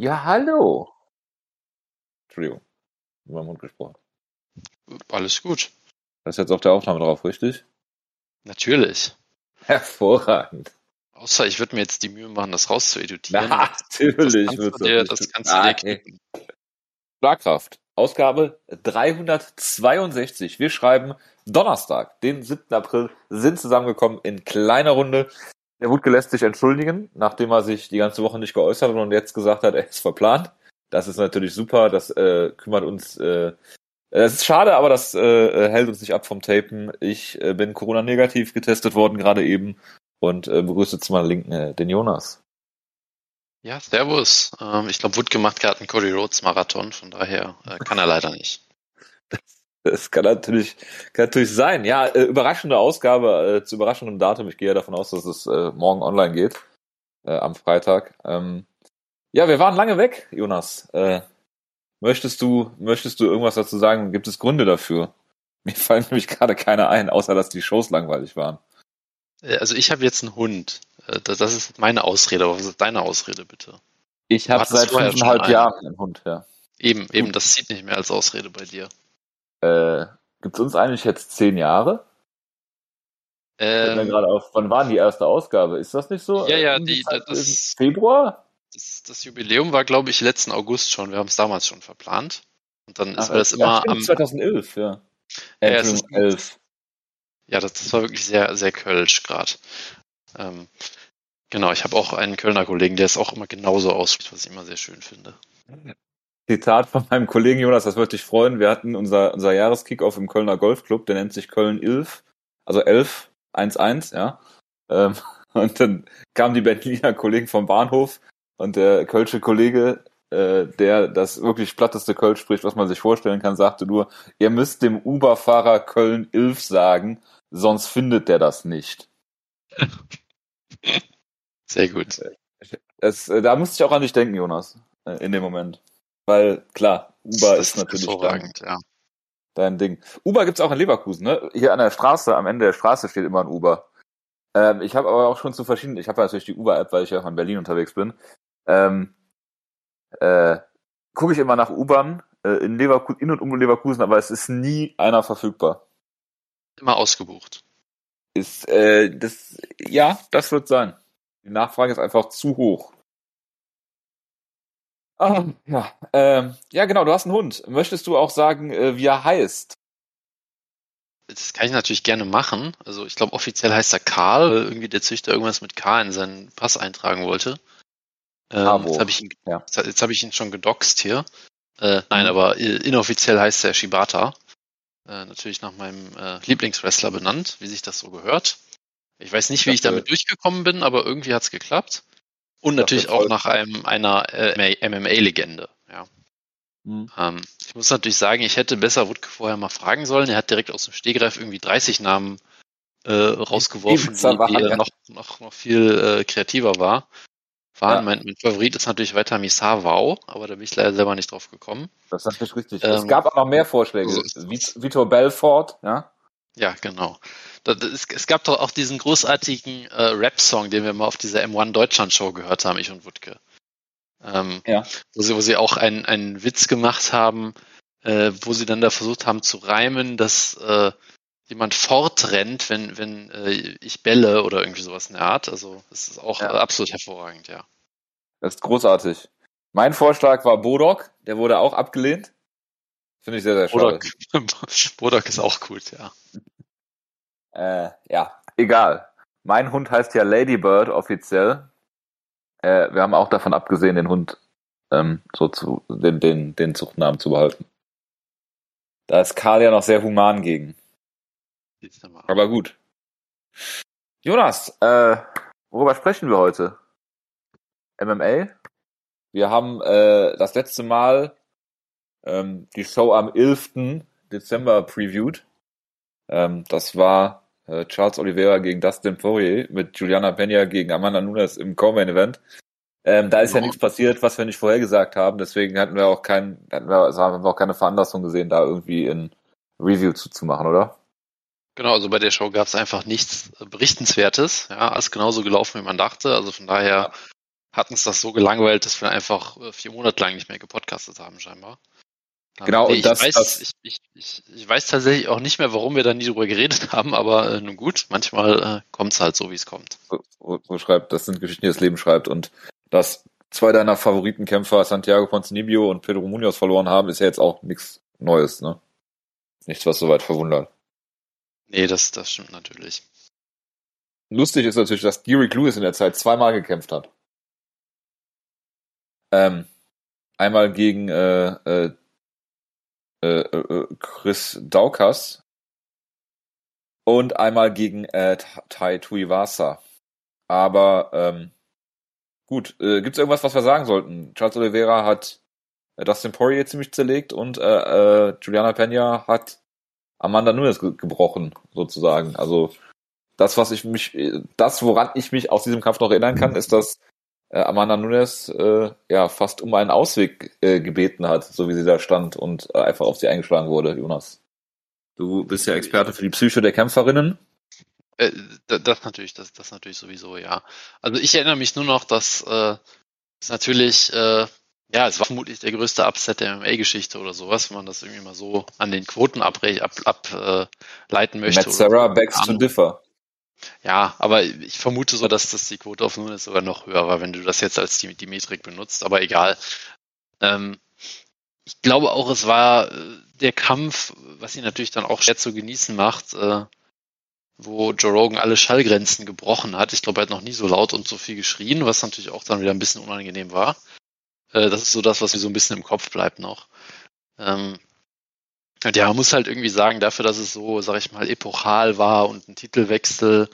Ja, hallo. Entschuldigung, über den Mund gesprochen. Alles gut. Das ist jetzt auf der Aufnahme drauf, richtig? Natürlich. Hervorragend. Außer ich würde mir jetzt die Mühe machen, das rauszueditieren. Natürlich das kannst du dir, das kannst du dir. Schlagkraft. Ausgabe 362. Wir schreiben Donnerstag, den 7. April, sind zusammengekommen in kleiner Runde. Der Wutke lässt sich entschuldigen, nachdem er sich die ganze Woche nicht geäußert hat und jetzt gesagt hat, er ist verplant. Das ist natürlich super, das äh, kümmert uns. Äh, es ist schade, aber das äh, hält uns nicht ab vom Tapen. Ich äh, bin Corona-negativ getestet worden gerade eben und äh, begrüße zu meiner Linken äh, den Jonas. Ja, servus. Ähm, ich glaube, Wutke macht gerade einen Cody Rhodes Marathon, von daher äh, kann er leider nicht. Das kann natürlich, kann natürlich sein. Ja, äh, überraschende Ausgabe äh, zu überraschendem Datum. Ich gehe ja davon aus, dass es äh, morgen online geht, äh, am Freitag. Ähm, ja, wir waren lange weg, Jonas. Äh, möchtest du, möchtest du irgendwas dazu sagen? Gibt es Gründe dafür? Mir fallen nämlich gerade keine ein, außer dass die Shows langweilig waren. Äh, Also ich habe jetzt einen Hund. Äh, Das das ist meine Ausrede, aber was ist deine Ausrede bitte? Ich habe seit fünfeinhalb. Jahren einen Hund, ja. Eben, eben, das zieht nicht mehr als Ausrede bei dir. Äh, gibt's uns eigentlich jetzt zehn Jahre? Ähm, gerade auf. Wann war die erste Ausgabe? Ist das nicht so? Ja, ja, die- das- Februar? das, das Jubiläum war, glaube ich, letzten August schon. Wir haben es damals schon verplant. Und dann ist Ach, alles ja, immer stimmt, am. 2011, ja. Ja, Äh, es ist- Entschuldigung, 11. Ja, das, das war wirklich sehr, sehr kölsch gerade. Ähm, genau, ich habe auch einen Kölner Kollegen, der es auch immer genauso ausspricht, was ich immer sehr schön finde. Zitat von meinem Kollegen Jonas, das würde dich freuen. Wir hatten unser, unser Jahreskickoff im Kölner Golfclub, der nennt sich Köln 11, also 11, 1-1, ja. Ähm, und dann kamen die Berliner Kollegen vom Bahnhof und der kölsche Kollege, äh, der das wirklich platteste Kölsch spricht, was man sich vorstellen kann, sagte nur, ihr müsst dem Uber-Fahrer Köln 11 sagen, sonst findet der das nicht. Sehr gut. Es, äh, da musste ich auch an dich denken, Jonas, äh, in dem Moment. Weil, klar, Uber das ist natürlich dein, ja. dein Ding. Uber gibt's auch in Leverkusen, ne? Hier an der Straße, am Ende der Straße steht immer ein Uber. Ähm, ich habe aber auch schon zu verschiedenen, ich habe ja natürlich die Uber-App, weil ich ja auch in Berlin unterwegs bin. Ähm, äh, Gucke ich immer nach Ubern äh, in, Leverkusen, in und um Leverkusen, aber es ist nie einer verfügbar. Immer ausgebucht. Ist, äh, das, ja, das wird sein. Die Nachfrage ist einfach zu hoch. Ah, ja, ähm, ja, genau, du hast einen Hund. Möchtest du auch sagen, äh, wie er heißt? Das kann ich natürlich gerne machen. Also ich glaube, offiziell heißt er Karl, weil irgendwie der Züchter irgendwas mit K in seinen Pass eintragen wollte. Ähm, jetzt habe ich ihn, Ja. jetzt, habe ich ihn schon gedoxt hier. Äh, nein, Mhm. aber äh, inoffiziell heißt er Shibata. Äh, natürlich nach meinem äh, Lieblingswrestler benannt, wie sich das so gehört. Ich weiß nicht, wie ich damit durchgekommen bin, aber irgendwie hat's geklappt. Und natürlich auch nach einem einer äh, MMA-Legende. Ja. Ähm, ich muss natürlich sagen, ich hätte besser Wutke vorher mal fragen sollen. Er hat direkt aus dem Stegreif irgendwie 30 Namen äh, rausgeworfen, die, die äh, noch, noch, noch viel äh, kreativer war. waren. Ja. Mein, mein Favorit ist natürlich weiter Misar Wow, aber da bin ich leider selber nicht drauf gekommen. Das ist natürlich richtig. Ähm, es gab auch noch mehr Vorschläge. so Vitor Belfort, ja. Ja, genau. Es, es gab doch auch diesen großartigen äh, Rap-Song, den wir mal auf dieser M1 Deutschland-Show gehört haben, ich und Wutke. Ähm, Ja. Wo sie, wo sie auch einen, einen Witz gemacht haben, äh, wo sie dann da versucht haben zu reimen, dass äh, jemand fortrennt, wenn, wenn äh, ich bälle oder irgendwie sowas in der Art. Also das ist auch Ja. äh, absolut hervorragend, ja. Das ist großartig. Mein Vorschlag war Bodok, der wurde auch abgelehnt. Finde ich sehr, sehr schade. Bodok ist auch gut, ja. Äh, ja, egal. Mein Hund heißt ja Ladybird offiziell. Äh, wir haben auch davon abgesehen, den Hund ähm, so zu den, den, den Zuchtnamen zu behalten. Da ist Karl ja noch sehr human gegen. Aber gut. Jonas, äh, worüber sprechen wir heute? MMA? Wir haben äh, das letzte Mal ähm, die Show am 11. Dezember previewed. Ähm, das war äh, Charles Oliveira gegen Dustin Poirier mit Juliana Pena gegen Amanda Nunes im Co-Main Event. Ähm, da ist ja Ja. nichts passiert, was wir nicht vorhergesagt haben. Deswegen hatten wir auch kein, hatten wir, also haben wir auch keine Veranlassung gesehen, da irgendwie in Review zuzumachen, oder? Genau, also bei der Show gab es einfach nichts Berichtenswertes. Ja, ist genauso gelaufen, wie man dachte. Also von daher hat uns das so gelangweilt, dass wir einfach äh, vier Monate lang nicht mehr gepodcastet haben, scheinbar. Genau, nee, und das, ich, weiß, das ich, ich, ich, ich weiß tatsächlich auch nicht mehr, warum wir da nie drüber geredet haben, aber äh, nun gut, manchmal äh, kommt es halt so, wie es kommt. so, so schreibt, das sind Geschichten, die das Leben schreibt. Und dass zwei deiner Favoritenkämpfer, Santiago Ponzinibbio und Pedro Munoz, verloren haben, ist ja jetzt auch nichts Neues, ne? Nichts, was soweit verwundert. Nee, das, das stimmt natürlich. Lustig ist natürlich, dass Derek Lewis in der Zeit zweimal gekämpft hat. Ähm, einmal gegen äh, äh, äh, äh, Chris Daukas und einmal gegen äh, Tai Tuivasa. Aber ähm, gut, äh, gibt es irgendwas, was wir sagen sollten? Charles Oliveira hat äh, Dustin Poirier ziemlich zerlegt und äh, äh, Juliana Pena hat Amanda Nunes ge gebrochen, sozusagen. Also das, was ich mich, das, woran ich mich aus diesem Kampf noch erinnern kann, ist, dass äh, Amanda Nunes äh, ja fast um einen Ausweg äh, gebeten hat, so wie sie da stand und äh, einfach auf sie eingeschlagen wurde, Jonas. Du bist ja Experte für die Psyche der Kämpferinnen. Äh, das natürlich, das, das natürlich sowieso, ja. Also ich erinnere mich nur noch, dass äh, es natürlich, äh, ja, es war vermutlich der größte Upset der MMA-Geschichte oder sowas, wenn man das irgendwie mal so an den Quoten ableiten ab, ab, äh, möchte. Matt Sarah begs to differ. Ja, aber ich vermute so, dass das die Quote auf Nunes sogar noch höher war, wenn du das jetzt als die, die Metrik benutzt, aber egal. Ähm, ich glaube auch, es war äh, der Kampf, was ihn natürlich dann auch schwer zu genießen macht, äh, wo Joe Rogan alle Schallgrenzen gebrochen hat. Ich glaube, er hat noch nie so laut und so viel geschrien, was natürlich auch dann wieder ein bisschen unangenehm war. Äh, das ist so das, was mir so ein bisschen im Kopf bleibt noch. Ähm, ja, man muss halt irgendwie sagen, dafür, dass es so, sag ich mal, epochal war und ein Titelwechsel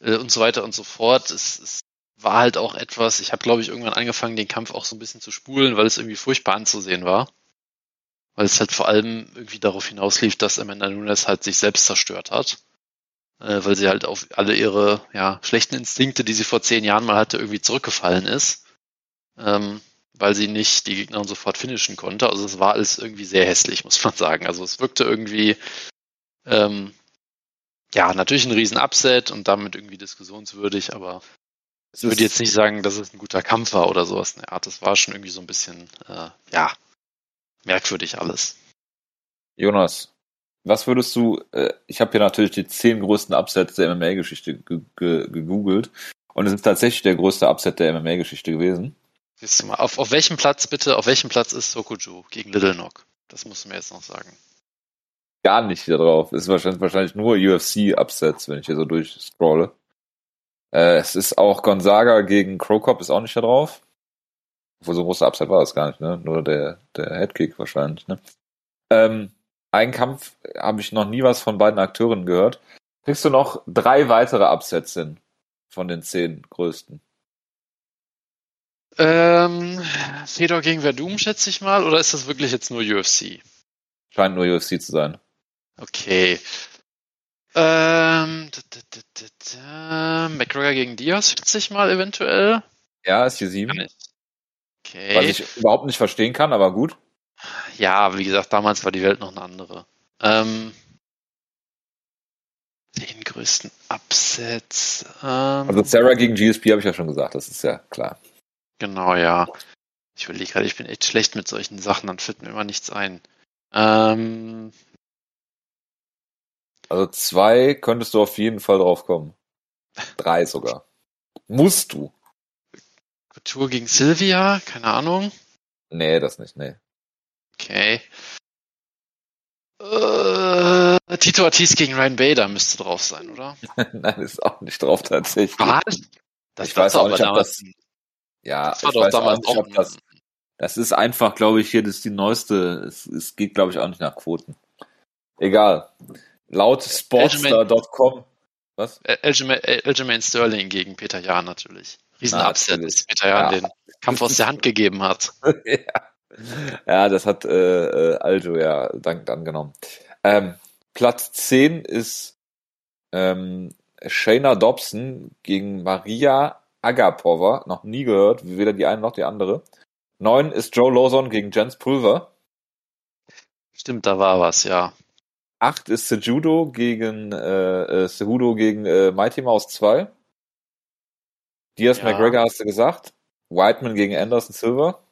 äh, und so weiter und so fort, es, es war halt auch etwas, ich habe, glaube ich, irgendwann angefangen, den Kampf auch so ein bisschen zu spulen, weil es irgendwie furchtbar anzusehen war. Weil es halt vor allem irgendwie darauf hinauslief, dass Amanda Nunes halt sich selbst zerstört hat. Äh, weil sie halt auf alle ihre ja, schlechten Instinkte, die sie vor zehn Jahren mal hatte, irgendwie zurückgefallen ist. Ähm, weil sie nicht die Gegnerin sofort finishen konnte. Also es war alles irgendwie sehr hässlich, muss man sagen. Also es wirkte irgendwie, ähm, ja, natürlich ein riesen Upset und damit irgendwie diskussionswürdig, aber ich würde jetzt nicht sagen, dass es ein guter Kampf war oder sowas in der Art. Das war schon irgendwie so ein bisschen, äh, ja, merkwürdig alles. Jonas, was würdest du, äh, ich habe hier natürlich die zehn größten Upsets der MMA-Geschichte gegoogelt und es ist tatsächlich der größte Upset der MMA-Geschichte gewesen. Siehst du mal, auf, auf welchem Platz bitte, auf welchem Platz ist Sokuju gegen Little Knock? Das musst du mir jetzt noch sagen. Gar nicht da drauf. Ist wahrscheinlich, wahrscheinlich nur UFC-Upsets, wenn ich hier so durchscrolle. Äh, es ist auch Gonzaga gegen Crocop ist auch nicht da drauf. Obwohl so ein großer Upset war das gar nicht, ne? Nur der, der Headkick wahrscheinlich, ne? Ähm, ein Kampf habe ich noch nie was von beiden Akteuren gehört. Kriegst du noch drei weitere Upsets hin von den zehn größten? Ähm, Fedor gegen Verdum, schätze ich mal, oder ist das wirklich jetzt nur UFC? Scheint nur UFC zu sein. Okay. Ähm, McGregor gegen Diaz, schätze ich mal eventuell. Ja, ist hier sieben. Okay. Was ich überhaupt nicht verstehen kann, aber gut. Ja, wie gesagt, damals war die Welt noch eine andere. Ähm, den größten Upsets. Ähm, also Sarah gegen GSP habe ich ja schon gesagt, das ist ja klar. Genau, ja. Ich überlege gerade, ich bin echt schlecht mit solchen Sachen, dann fällt mir immer nichts ein. Ähm, also zwei könntest du auf jeden Fall drauf kommen. Drei sogar. Musst du. Couture gegen Sylvia, keine Ahnung. Nee, das nicht, nee. Okay. Äh, Tito Ortiz gegen Ryan Bader müsste drauf sein, oder? Nein, ist auch nicht drauf tatsächlich. Was? Das ich weiß auch nicht, ob das, ja, das ich weiß auch nicht, ob das. Das ist einfach, glaube ich, hier, das ist die neueste. Es, es geht, glaube ich, auch nicht nach Quoten. Egal. Laut Sportstar.com. Was? Aljamain Sterling gegen Peter Jahn natürlich. Riesen-Upset, dass Peter Jahn ja. den Kampf aus der Hand gegeben hat. ja. ja, das hat äh, äh, Aljo ja dank angenommen. Ähm, Platz 10 ist ähm, Shayna Dobson gegen Maria Agapova, noch nie gehört, weder die eine noch die andere. Neun ist Joe Lawson gegen Jens Pulver. Stimmt, da war was, ja. Acht ist Sejudo gegen äh, äh, Sehudo gegen äh, Mighty Mouse 2. Diaz ja. McGregor hast du gesagt. Whiteman gegen Anderson Silver.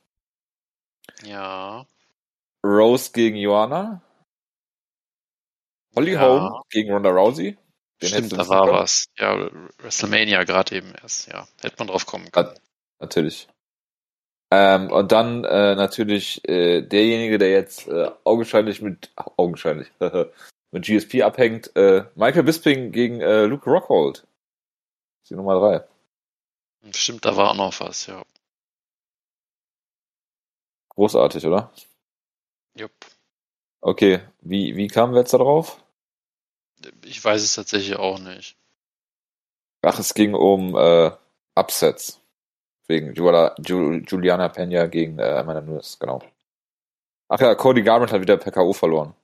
Ja. Rose gegen Joanna. Holly Ja. Holm gegen Ronda Rousey. Den Stimmt, da war was. Ja, WrestleMania gerade eben erst, ja. Hätte man drauf kommen können. Natürlich. Ähm, und dann äh, natürlich äh, derjenige, der jetzt äh, augenscheinlich mit ach, augenscheinlich mit GSP abhängt, äh, Michael Bisping gegen äh, Luke Rockhold. Die Nummer drei. Stimmt, da war auch noch was, ja. Großartig, oder? Jupp. Okay, wie, wie kamen wir jetzt da drauf? Ich weiß es tatsächlich auch nicht. Ach, es ging um äh, Upsets. Wegen Julia, Ju, Juliana Pena gegen äh, Amanda Nunes, genau. Ach ja, Cody Garbrandt hat wieder per K.O. verloren.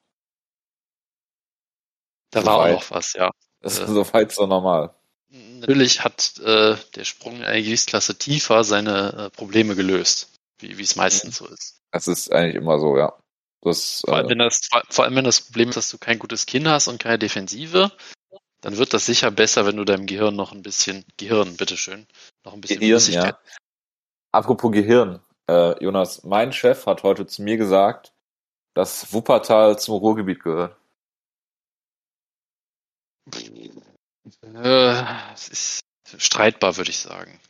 Da So war auch weit. noch was, ja. Das Äh. ist soweit so normal. Natürlich hat äh, der Sprung in eine Gewichtsklasse tiefer seine äh, Probleme gelöst, wie wie es meistens so ist. Das ist eigentlich immer so, ja. Das, Vor allem, äh, wenn das, vor, allem wenn das Problem ist, dass du kein gutes Kinn hast und keine Defensive, dann wird das sicher besser, wenn du deinem Gehirn noch ein bisschen, Gehirn, bitteschön, noch ein bisschen Gehirn, ja. Apropos Gehirn, äh, Jonas, mein Chef hat heute zu mir gesagt, dass Wuppertal zum Ruhrgebiet gehört. Äh, es ist streitbar, würde ich sagen.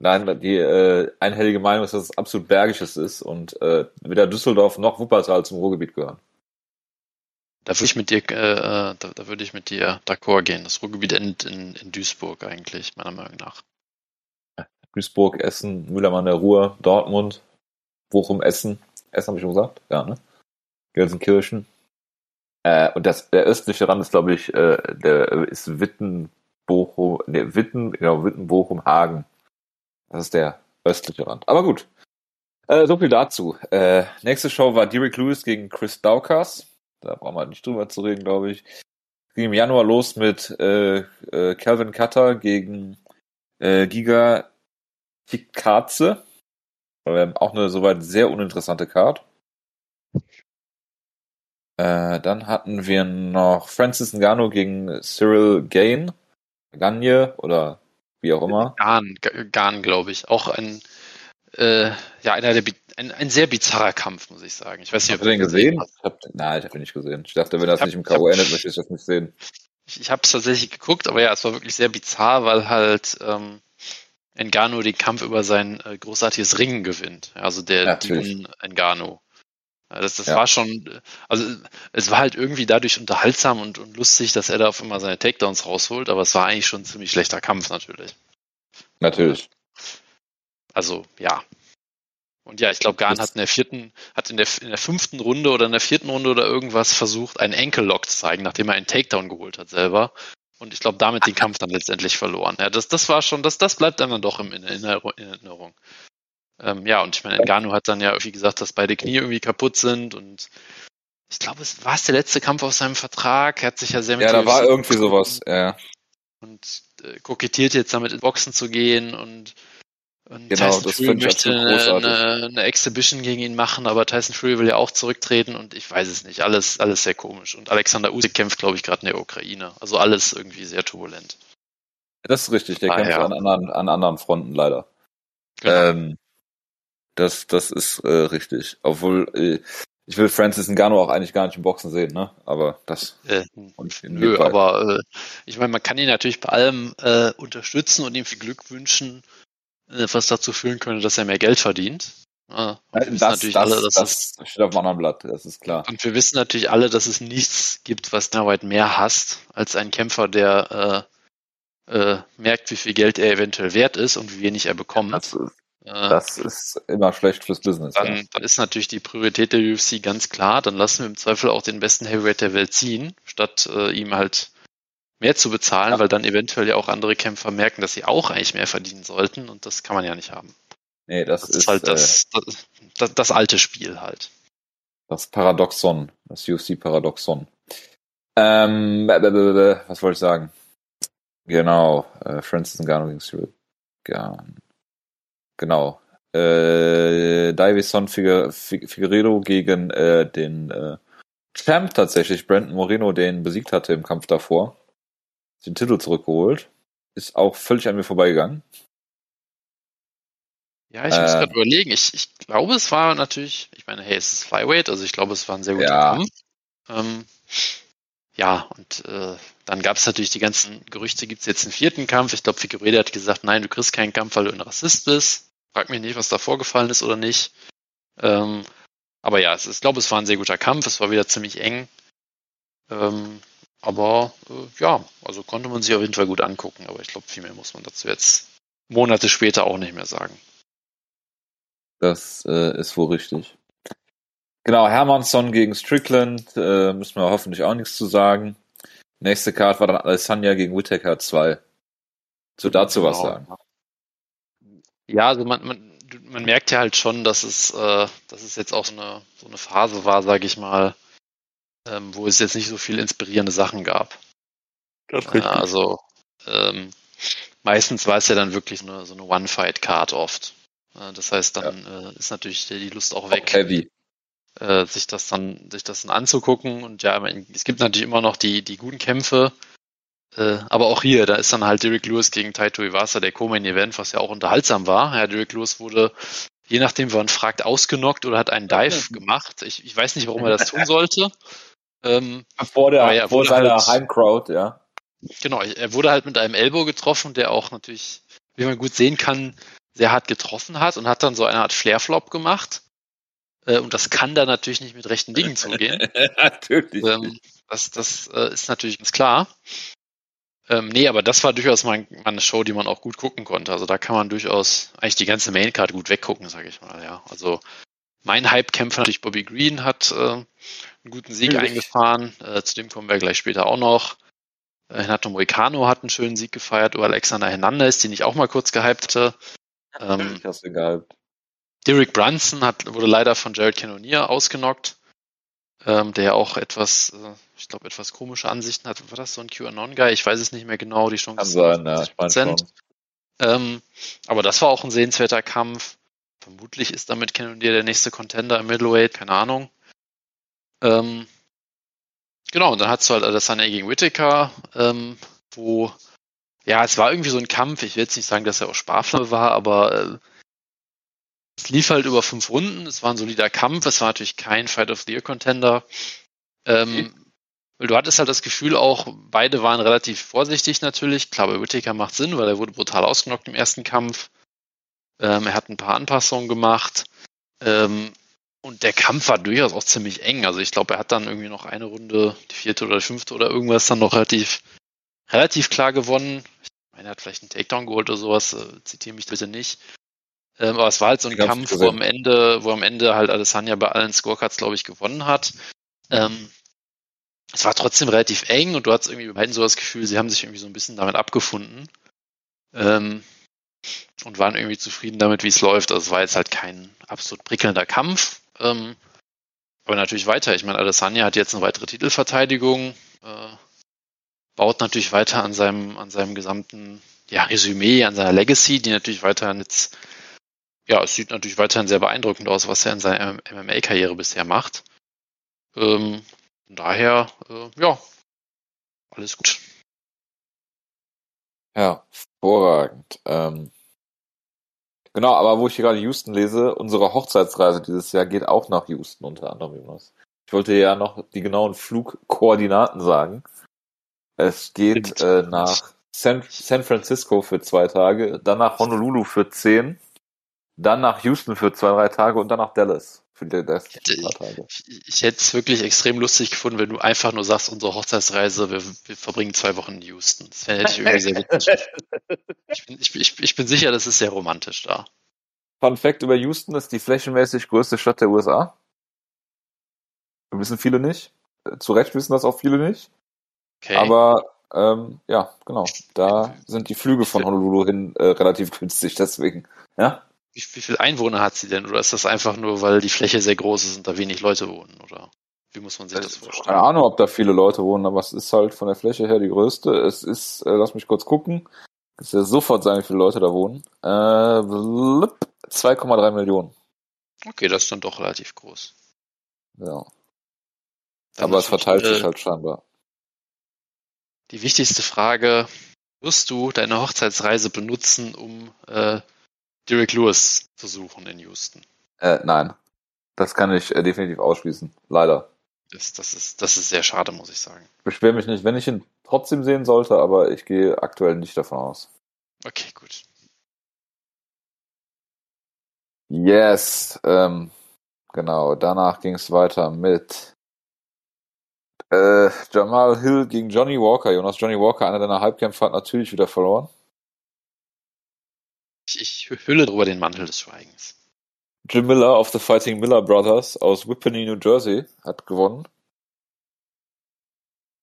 Nein, die äh, einhellige Meinung ist, dass es absolut Bergisches ist und äh, weder Düsseldorf noch Wuppertal zum Ruhrgebiet gehören. Da würde ich mit dir, äh, äh, da, da würde ich mit dir d'accord gehen. Das Ruhrgebiet endet in, in Duisburg eigentlich, meiner Meinung nach. Duisburg, Essen, Mühlheim an der Ruhr, Dortmund, Bochum, Essen. Essen habe ich schon gesagt? Ja, ne? Gelsenkirchen. Äh, und das, der östliche Rand ist, glaube ich, äh, der ist Witten, Bochum, ne, Witten, genau, Witten, Bochum, Hagen. Das ist der östliche Rand. Aber gut. Äh, so viel dazu. Äh, nächste Show war Derek Lewis gegen Chris Daukas. Da brauchen wir nicht drüber zu reden, glaube ich. Ging im Januar los mit äh, äh, Calvin Cutter gegen äh, Giga Kikaze. Ähm, auch eine soweit sehr uninteressante Card. Äh, dann hatten wir noch Francis Ngannou gegen Cyril Gain. Gagne oder wie auch immer. Garn, Garn, glaube ich. Auch ein, äh, ja, einer der, ein, ein sehr bizarrer Kampf, muss ich sagen. Ich weiß nicht, Hast du den gesehen? hast. Ich hab, nein, ich habe den nicht gesehen. Ich dachte, wenn das hab- nicht im K.O. endet, möchte ich das nicht sehen. Ich, ich habe es tatsächlich geguckt, aber ja, es war wirklich sehr bizarr, weil halt ähm, Ngannou den Kampf über sein äh, großartiges Ringen gewinnt. Also der. Ja, Das, das Ja. war schon, also es war halt irgendwie dadurch unterhaltsam und, und lustig, dass er da auf immer seine Takedowns rausholt, aber es war eigentlich schon ein ziemlich schlechter Kampf natürlich. Natürlich. Also ja. Und ja, ich glaube, Garn hat in der vierten, hat in der, in der fünften Runde oder in der vierten Runde oder irgendwas versucht, einen Ankle-Lock zu zeigen, nachdem er einen Takedown geholt hat selber. Und ich glaube, damit den Kampf dann letztendlich verloren. Ja, das, das war schon, das, das bleibt einem dann doch im, in Erinnerung. Ähm, ja, und ich meine, Ngannou hat dann ja irgendwie gesagt, dass beide Knie irgendwie kaputt sind und ich glaube, es war es der letzte Kampf aus seinem Vertrag. Er hat sich ja sehr mit Ja, da war irgendwie sowas. Ja, und äh, kokettiert jetzt damit ins Boxen zu gehen und, und Genau, Tyson Fury ich möchte eine, eine, eine Exhibition gegen ihn machen, aber Tyson Fury will ja auch zurücktreten und ich weiß es nicht. Alles, alles sehr komisch. Und Alexander Usyk kämpft, glaube ich, gerade in der Ukraine. Also alles irgendwie sehr turbulent. das ist richtig. Der Ah, kämpft ja. an, anderen, an anderen Fronten leider. Genau. Ähm, das, das ist äh, richtig. Obwohl, äh, ich will Francis Ngannou auch eigentlich gar nicht im Boxen sehen, ne? Aber das Äh, nö, aber äh, ich meine, man kann ihn natürlich bei allem äh, unterstützen und ihm viel Glück wünschen, äh, was dazu führen könnte, dass er mehr Geld verdient. Ja, und wir das, natürlich das, alle, dass es das steht auf einem anderen Blatt, das ist klar. Und wir wissen natürlich alle, dass es nichts gibt, was Dana White mehr hasst, als ein Kämpfer, der äh, äh, merkt, wie viel Geld er eventuell wert ist und wie wenig er bekommt. Das, ist- äh, das ist immer schlecht fürs Business. ja. dann, dann ist natürlich die Priorität der UFC ganz klar. Dann lassen wir im Zweifel auch den besten Heavyweight der Welt ziehen, statt äh, ihm halt mehr zu bezahlen, Ja. weil dann eventuell ja auch andere Kämpfer merken, dass sie auch eigentlich mehr verdienen sollten und das kann man ja nicht haben. Nee, das, Das ist, ist halt äh, das, das, das, das alte Spiel halt. das Paradoxon, das UFC-Paradoxon. Ähm, äh, äh, äh, was wollte ich sagen? Genau, äh, Francis Ngannou gegen Cyril Gahn. Genau. Äh, Davison Figue- Fi- Figueredo gegen äh, den äh, Champ tatsächlich, Brandon Moreno, den besiegt hatte im Kampf davor. Den Titel zurückgeholt. Ist auch völlig an mir vorbeigegangen. Ja, ich muss gerade überlegen. Ich, ich glaube, es war natürlich, ich meine, hey, es ist Flyweight, also ich glaube, es war ein sehr guter Ja. Kampf. Ähm, ja, und äh, dann gab es natürlich die ganzen Gerüchte, gibt es jetzt einen vierten Kampf? Ich glaube, Figueredo hat gesagt, nein, du kriegst keinen Kampf, weil du ein Rassist bist. Frag mich nicht, was da vorgefallen ist oder nicht. Ähm, aber ja, es ist, ich glaube, es war ein sehr guter Kampf. Es war wieder ziemlich eng. Ähm, aber äh, ja, also konnte man sich auf jeden Fall gut angucken. Aber ich glaube, viel mehr muss man dazu jetzt Monate später auch nicht mehr sagen. Das äh, ist wohl richtig. Genau, Hermannsson gegen Strickland, äh, müssen wir hoffentlich auch nichts zu sagen. Nächste Card war dann Alessandra gegen Whittaker 2. So dazu was Genau. sagen. Ja, also man, man, man merkt ja halt schon, dass es, äh, dass es jetzt auch so eine, so eine Phase war, sage ich mal, ähm, wo es jetzt nicht so viel inspirierende Sachen gab. Das Äh, also ähm, meistens war es ja dann wirklich so eine, so eine One-Fight-Card oft. Äh, das heißt, dann äh, ist natürlich die Lust auch weg, Heavy. äh, sich das dann, sich das dann anzugucken. Und ja, es gibt natürlich immer noch die, die guten Kämpfe. Äh, aber auch hier, da ist dann halt Derek Lewis gegen Taito Iwasa der Co-Main Event, was ja auch unterhaltsam war. Ja, Derek Lewis wurde, je nachdem, wann fragt, ausgenockt oder hat einen Dive gemacht. Ich, ich weiß nicht, warum er das tun sollte. Ähm, Vor, der, ja, vor seiner halt- Heimcrowd, ja. Genau, er wurde halt mit einem Elbow getroffen, der auch natürlich, wie man gut sehen kann, sehr hart getroffen hat und hat dann so eine Art Flare-Flop gemacht. Äh, Und das kann da natürlich nicht mit rechten Dingen zugehen. Natürlich. ähm, das das äh, ist natürlich ganz klar. Ähm, nee, aber das war durchaus mal, eine Show, die man auch gut gucken konnte. Also da kann man durchaus eigentlich die ganze Maincard gut weggucken, sage ich mal. Ja, also mein Hype-Kämpfer natürlich Bobby Green hat äh, einen guten Sieg Natürlich. eingefahren. Äh, zu dem kommen wir gleich später auch noch. Äh, Renato Moicano hat einen schönen Sieg gefeiert über Alexander Hernandez, den ich auch mal kurz gehypt hatte. Ähm, Ich hast du gehypt. Derek Brunson hat, wurde leider von Jared Cannonier ausgenockt, ähm, der ja auch etwas, äh, ich glaube, etwas komische Ansichten hat. War das so ein QAnon-Guy? Ich weiß es nicht mehr genau. Die Chance ist sein, ja. Ich meine 50%. schon. Ähm, aber das war auch ein sehenswerter Kampf. Vermutlich ist damit Cannonier der nächste Contender im Middleweight, keine Ahnung. Ähm, genau, und dann hast du halt Adesanya gegen Whittaker, ähm, wo, ja, es war irgendwie so ein Kampf. Ich will jetzt nicht sagen, dass er auch Sparflamme war, aber äh, es lief halt über fünf Runden. Es war ein solider Kampf. Es war natürlich kein Fight of the Year Contender. Ähm, weil du hattest halt das Gefühl auch, beide waren relativ vorsichtig natürlich. Klar, bei Whittaker macht Sinn, weil er wurde brutal ausgenockt im ersten Kampf. Ähm, er hat ein paar Anpassungen gemacht. Ähm, und der Kampf war durchaus auch ziemlich eng. Also ich glaube, er hat dann irgendwie noch eine Runde, die vierte oder die fünfte oder irgendwas dann noch relativ, relativ klar gewonnen. Ich meine, er hat vielleicht einen Takedown geholt oder sowas. Äh, zitiere mich bitte nicht. Ähm, aber es war halt so ein Kampf, wo am Ende, wo am Ende halt Adesanya bei allen Scorecards, glaube ich, gewonnen hat. Ähm, es war trotzdem relativ eng und du hattest irgendwie bei beiden so das Gefühl, sie haben sich irgendwie so ein bisschen damit abgefunden. Ähm, und waren irgendwie zufrieden damit, wie es läuft. Also es war jetzt halt kein absolut prickelnder Kampf. Ähm, aber natürlich weiter. Ich meine, Adesanya hat jetzt eine weitere Titelverteidigung, äh, baut natürlich weiter an seinem, an seinem gesamten ja, Resümee, an seiner Legacy, die natürlich weiterhin jetzt, ja, es sieht natürlich weiterhin sehr beeindruckend aus, was er in seiner MMA-Karriere bisher macht. Ähm, von daher, äh, ja, alles gut. Ja, hervorragend. Ähm, genau, aber wo ich hier gerade Houston lese, unsere Hochzeitsreise dieses Jahr geht auch nach Houston unter anderem, Jonas. Ich wollte ja noch die genauen Flugkoordinaten sagen. Es geht äh, nach San, San Francisco für zwei Tage, dann nach Honolulu für zehn, dann nach Houston für zwei, drei Tage und dann nach Dallas für die restlichen paar Tage. Ich, ich hätte es wirklich extrem lustig gefunden, wenn du einfach nur sagst, unsere Hochzeitsreise, wir, wir verbringen zwei Wochen in Houston. Das hätte ich irgendwie sehr witzig. Ich bin, ich, ich, ich bin sicher, das ist sehr romantisch da. Fun Fact über Houston ist die flächenmäßig größte Stadt der USA. Wissen viele nicht. Äh, Zu Recht wissen das auch viele nicht. Okay. Aber ähm, ja, genau. Da sind die Flüge von Honolulu hin äh, relativ günstig, deswegen. Ja. Wie, wie viele Einwohner hat sie denn? Oder ist das einfach nur, weil die Fläche sehr groß ist und da wenig Leute wohnen? Oder wie muss man sich das Keine vorstellen? Ahnung, ob da viele Leute wohnen, aber es ist halt von der Fläche her die größte. Es ist, äh, lass mich kurz gucken. Ich ja sofort sagen, wie viele Leute da wohnen. Äh, blub, 2,3 Millionen. Okay, das ist dann doch relativ groß. Ja. Dann aber es verteilt äh, sich halt scheinbar. Die wichtigste Frage, wirst du deine Hochzeitsreise benutzen, um äh, Derek Lewis zu suchen in Houston. Äh, nein. Das kann ich äh, definitiv ausschließen. Leider. Das, das, ist, das ist sehr schade, muss ich sagen. Ich beschwere mich nicht, wenn ich ihn trotzdem sehen sollte, aber ich gehe aktuell nicht davon aus. Okay, gut. Yes. Ähm, genau. Danach ging es weiter mit äh, Jamal Hill gegen Johnny Walker. Jonas Johnny Walker, einer deiner Halbkämpfer, hat natürlich wieder verloren. Ich, ich hülle drüber den Mantel des Schweigens. Jim Miller of the Fighting Miller Brothers aus Whippany, New Jersey, hat gewonnen.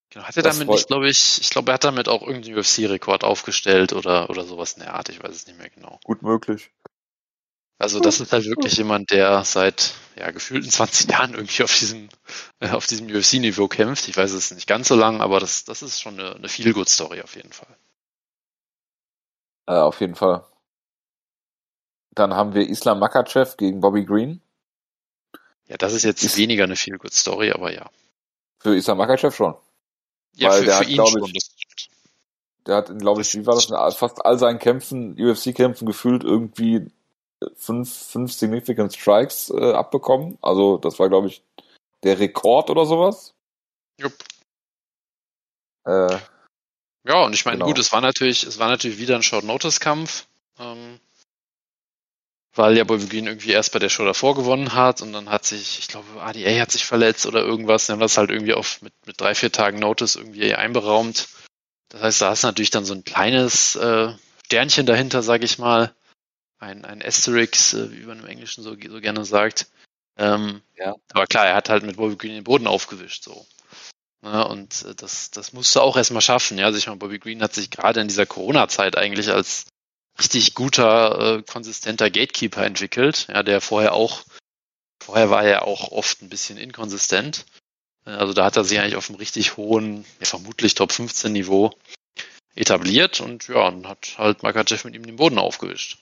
Genau, hat er damit nicht, glaube ich, ich glaube, er hat damit auch irgendeinen UFC-Rekord aufgestellt oder, oder sowas in der Art, ich weiß es nicht mehr genau. Gut möglich. Also das ist halt wirklich jemand, der seit ja, gefühlten 20 Jahren irgendwie auf diesem, äh, auf diesem UFC-Niveau kämpft. Ich weiß es nicht ganz so lang, aber das, das ist schon eine, eine Feel-Good-Story auf jeden Fall. Äh, auf jeden Fall. Dann haben wir Islam Makachev gegen Bobby Green. Ja, das ist jetzt ist weniger eine Feel-Good-Story, aber ja. Für Islam Makachev schon. Ja, Weil für, der für hat, ihn schon. Ich, der hat, glaube ich, wie war das, fast all seinen Kämpfen, UFC-Kämpfen gefühlt irgendwie fünf, fünf Significant Strikes äh, abbekommen. Also das war, glaube ich, der Rekord oder sowas. Jupp. Äh, ja, und ich meine, genau. gut, es war natürlich, es war natürlich wieder ein Short-Notice-Kampf. Ähm, weil ja Bobby Green irgendwie erst bei der Show davor gewonnen hat und dann hat sich, ich glaube, ADA hat sich verletzt oder irgendwas, dann haben das halt irgendwie auf mit, mit drei, vier Tagen Notice irgendwie einberaumt. Das heißt, da ist natürlich dann so ein kleines äh, Sternchen dahinter, sag ich mal ein, ein Asterix, äh, wie man im Englischen so, so gerne sagt. Ähm, ja. Aber klar, er hat halt mit Bobby Green den Boden aufgewischt, so. Ja, und äh, das, das musste auch erstmal schaffen. Ja, also ich meine, Bobby Green hat sich gerade in dieser Corona-Zeit eigentlich als richtig guter, äh, konsistenter Gatekeeper entwickelt. Ja, der vorher auch, vorher war er auch oft ein bisschen inkonsistent. Äh, also da hat er sich eigentlich auf einem richtig hohen, ja, vermutlich Top 15 Niveau etabliert und ja, und hat halt Makachev mit ihm den Boden aufgewischt.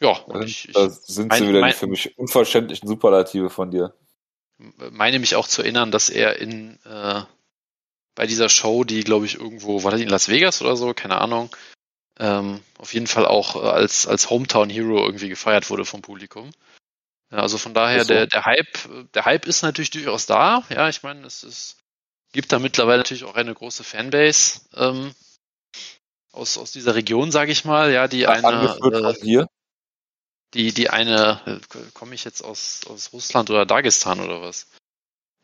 Ja, und ich, ich da sind mein, sie wieder mein, die für mich unverständlichen Superlative von dir. Meine mich auch zu erinnern, dass er in äh, bei dieser Show, die glaube ich irgendwo, war das in Las Vegas oder so, keine Ahnung, ähm, auf jeden Fall auch äh, als, als Hometown Hero irgendwie gefeiert wurde vom Publikum. Ja, also von daher, so. der, der Hype, der Hype ist natürlich durchaus da. Ja, ich meine, es ist, gibt da mittlerweile natürlich auch eine große Fanbase ähm, aus, aus dieser Region, sage ich mal, ja, die eine. Äh, die, die eine, äh, komme ich jetzt aus, aus Russland oder Dagestan oder was?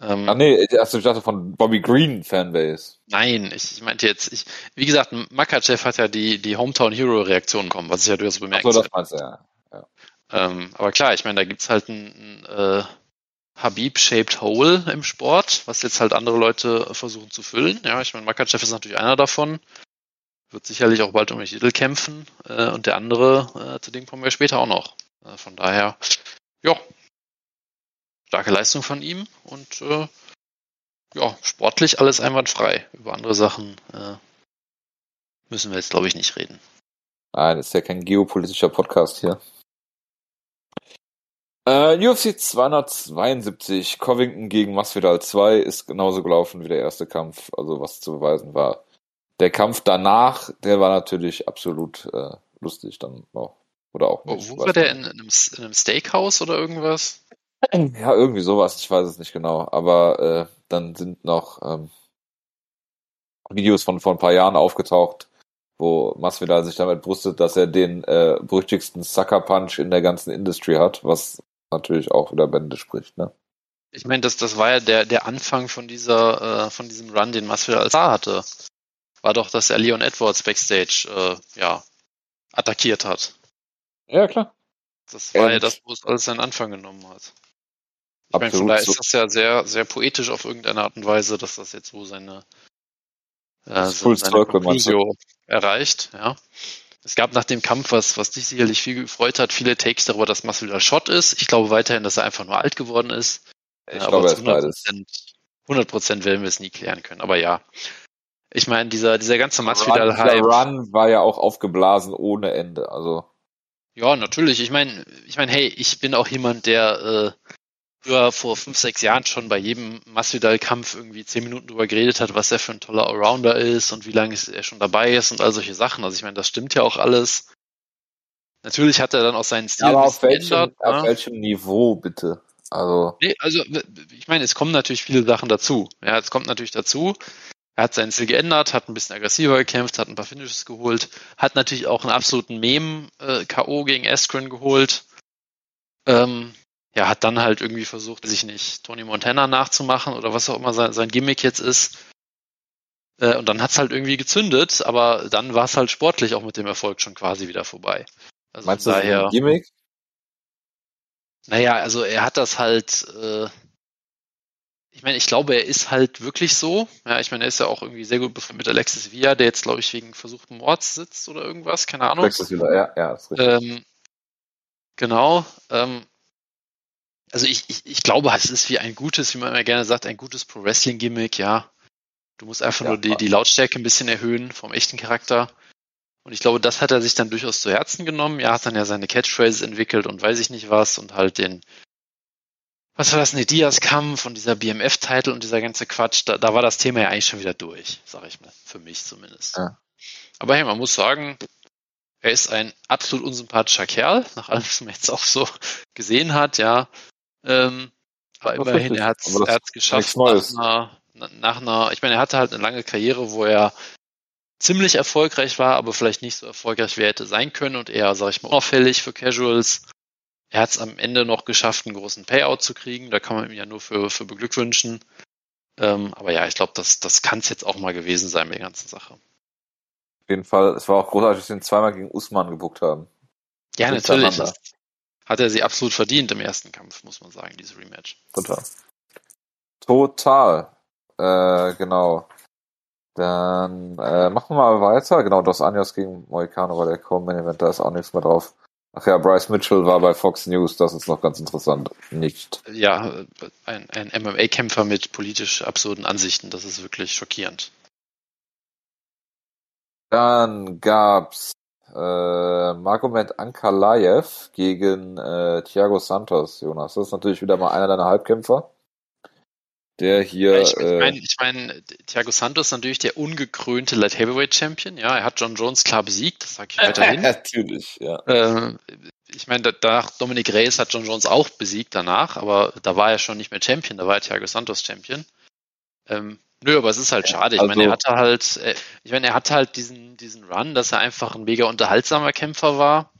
Ähm, ah nee, also ich dachte von Bobby Green Fanbase. Nein, ich, ich meinte jetzt, ich, wie gesagt, Makachev hat ja die, die Hometown Hero Reaktion bekommen, was ich ja durchaus bemerkt habe. So, das meinst du, ja. ja. Ähm, aber klar, ich meine, da gibt's halt ein, ein äh, Habib-shaped Hole im Sport, was jetzt halt andere Leute versuchen zu füllen. Ja, ich meine, Makachev ist natürlich einer davon wird sicherlich auch bald um den Titel kämpfen. Äh, und der andere, äh, zu dem kommen wir später auch noch. Äh, von daher, ja, starke Leistung von ihm und äh, ja, sportlich alles einwandfrei. Über andere Sachen äh, müssen wir jetzt, glaube ich, nicht reden. Nein, das ist ja kein geopolitischer Podcast hier. Äh, UFC 272, Covington gegen Masvidal 2 ist genauso gelaufen wie der erste Kampf, also was zu beweisen war der Kampf danach, der war natürlich absolut äh, lustig dann noch. Oder auch nicht. Wo war der? In, in, einem, in einem Steakhouse oder irgendwas? Ja, irgendwie sowas, ich weiß es nicht genau. Aber äh, dann sind noch ähm, Videos von vor ein paar Jahren aufgetaucht, wo Masvidal sich damit brüstet, dass er den äh, berüchtigsten Sucker Punch in der ganzen Industry hat, was natürlich auch wieder Bände spricht, ne? Ich meine, das, das war ja der, der Anfang von dieser, äh, von diesem Run, den Masvidal als Star hatte war doch, dass er Leon Edwards backstage äh, ja, attackiert hat. Ja, klar. Das war Und ja das, wo es alles seinen Anfang genommen hat. Ich meine, von daher ist das ja sehr, sehr poetisch auf irgendeine Art und Weise, dass das jetzt wo seine, äh, seine Conclusio erreicht, ja. Es gab nach dem Kampf, was, was dich sicherlich viel gefreut hat, viele Takes darüber, dass Masvidal Shot ist. Ich glaube weiterhin, dass er einfach nur alt geworden ist. Ich glaube, aber zu 100 Prozent werden wir es nie klären können. Aber ja, ich meine, dieser, dieser ganze Masvidal-Hype. Dieser Run war ja auch aufgeblasen ohne Ende, also. Ja, natürlich. Ich meine, ich meine, hey, ich bin auch jemand, der äh, früher vor fünf, sechs Jahren schon bei jedem Masvidal-Kampf irgendwie zehn Minuten drüber geredet hat, was er für ein toller Allrounder ist und wie lange er schon dabei ist und all solche Sachen. Also ich meine, das stimmt ja auch alles. natürlich hat er dann auch seinen Stil Ja, aber auf welchem, geändert. auf ne? welchem Niveau bitte? Also, Nee, also ich meine, es kommen natürlich viele Sachen dazu. Ja, es kommt natürlich dazu. Er hat seinen Stil geändert, hat ein bisschen aggressiver gekämpft, hat ein paar Finishes geholt, hat natürlich auch einen absoluten Mem-K.O. gegen Askren geholt. Ähm, ja, hat dann halt irgendwie versucht, sich nicht Tony Montana nachzumachen oder was auch immer sein, sein Gimmick jetzt ist. Äh, und dann hat's halt irgendwie gezündet, aber dann war es halt sportlich auch mit dem Erfolg schon quasi wieder vorbei. Also meinst du, daher. ein Gimmick? Naja, also er hat das halt, äh, ich meine, ich glaube, er ist halt wirklich so. Ja, ich meine, er ist ja auch irgendwie sehr gut befreundet mit Alexis Villa, der jetzt, glaube ich, wegen versuchten Mords sitzt oder irgendwas, keine Ahnung. Texas wieder, ja, ja, ist richtig. Ähm, genau. Ähm, also ich, ich, ich glaube, es ist wie ein gutes, wie man immer gerne sagt, ein gutes Pro-Wrestling-Gimmick, ja. Du musst einfach Ja, nur die, die Lautstärke ein bisschen erhöhen vom echten Charakter. Und ich glaube, das hat er sich dann durchaus zu Herzen genommen. Er hat dann ja seine Catchphrases entwickelt und weiß ich nicht was und halt den, was war das, ne, Diaz-Kampf und dieser BMF-Titel und dieser ganze Quatsch, da, da war das Thema ja eigentlich schon wieder durch, sag ich mal. Für mich zumindest. Ja. Aber hey, man muss sagen, er ist ein absolut unsympathischer Kerl, nach allem, was man jetzt auch so gesehen hat, ja. Ähm, aber immerhin, er hat es geschafft, nach einer, na- nach einer, ich meine, er hatte halt eine lange Karriere, wo er ziemlich erfolgreich war, aber vielleicht nicht so erfolgreich, wie er hätte sein können und eher, sag ich mal, unauffällig für Casuals. Er hat es am Ende noch geschafft, einen großen Payout zu kriegen. Da kann man ihm ja nur für, für beglückwünschen. Ähm, aber ja, ich glaube, das, das kann es jetzt auch mal gewesen sein mit der ganzen Sache. Auf jeden Fall, es war auch großartig, dass sie ihn zweimal gegen Usman gebuckt haben. Ja, natürlich. Das hat er sie absolut verdient im ersten Kampf, muss man sagen, diese Rematch. Total. Total. Äh, genau. Dann äh, machen wir mal weiter. Genau, Dos Anjos gegen Moicano war der Co-Main-Event, da ist auch nichts mehr drauf. Ach ja, Bryce Mitchell war bei Fox News, das ist noch ganz interessant. Nicht. Ja, ein, ein MMA-Kämpfer mit politisch absurden Ansichten, das ist wirklich schockierend. Dann gab's äh, Magomed Ankalaev gegen äh, Thiago Santos, Jonas. Das ist natürlich wieder mal einer deiner Halbkämpfer. Der hier Ja, ich äh, meine, ich mein, Thiago Santos ist natürlich der ungekrönte Light Heavyweight Champion. Ja, er hat John Jones klar besiegt, das sage ich weiterhin. natürlich, ja. äh, ich meine, danach Dominic Reyes hat John Jones auch besiegt danach, aber da war er schon nicht mehr Champion, da war er Thiago Santos Champion. Ähm, nö, aber es ist halt schade. Ich also- meine, er hatte halt, äh, ich meine, er hatte halt diesen, diesen Run, dass er einfach ein mega unterhaltsamer Kämpfer war,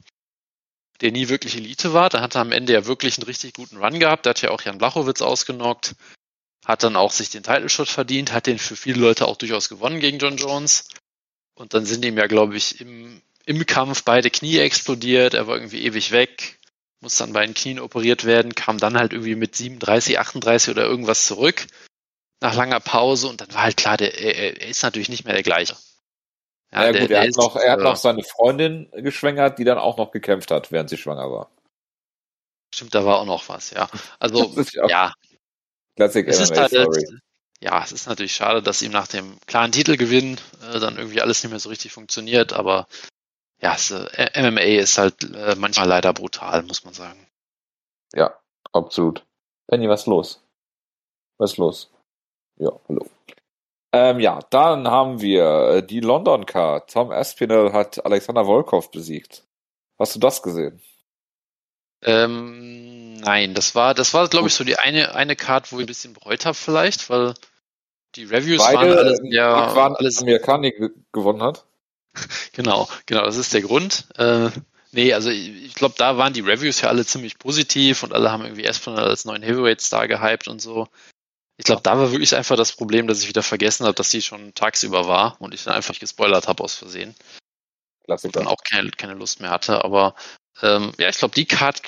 der nie wirklich Elite war. Da hat er am Ende ja wirklich einen richtig guten Run gehabt. Da hat ja auch Jan Blachowitz ausgenockt. Hat dann auch sich den Title Shot verdient, hat den für viele Leute auch durchaus gewonnen gegen John Jones. Und dann sind ihm ja, glaube ich, im, im Kampf beide Knie explodiert. Er war irgendwie ewig weg, muss dann bei den Knien operiert werden, kam dann halt irgendwie mit 37, 38 oder irgendwas zurück nach langer Pause und dann war halt klar, der, er, er ist natürlich nicht mehr der gleiche. Ja, ja der- gut, er hat, ist, noch, er hat äh, noch seine Freundin geschwängert, die dann auch noch gekämpft hat, während sie schwanger war. Stimmt, da war auch noch was, ja. Also, ja Classic es ist MMA halt, Story. ja, es ist natürlich schade, dass ihm nach dem klaren Titelgewinn äh, dann irgendwie alles nicht mehr so richtig funktioniert, aber ja, es, äh, MMA ist halt äh, manchmal leider brutal, muss man sagen. Ja, absolut. Penny, was ist los? Was ist los? Ja, hallo. Ähm, ja, dann haben wir äh, die London Card. Tom Aspinall hat Alexander Volkov besiegt. Hast du das gesehen? Ähm, nein, das war, das war, glaube ich, so die eine, eine Card, wo ich ein bisschen bereut habe vielleicht, weil die Reviews waren Beide alles äh, ja, waren alles, Amerikaner ge gewonnen hat. genau, genau, das ist der Grund. Äh, nee, also ich, ich glaube, da waren die Reviews ja alle ziemlich positiv und alle haben irgendwie Espinal als neuen Heavyweight-Star gehypt und so. Ich glaube, da war wirklich einfach das Problem, dass ich wieder vergessen habe, dass die schon tagsüber war und ich dann einfach gespoilert habe aus Versehen. und Klassiker. dann auch keine, keine Lust mehr hatte. Aber ähm, ja, ich glaube, die Card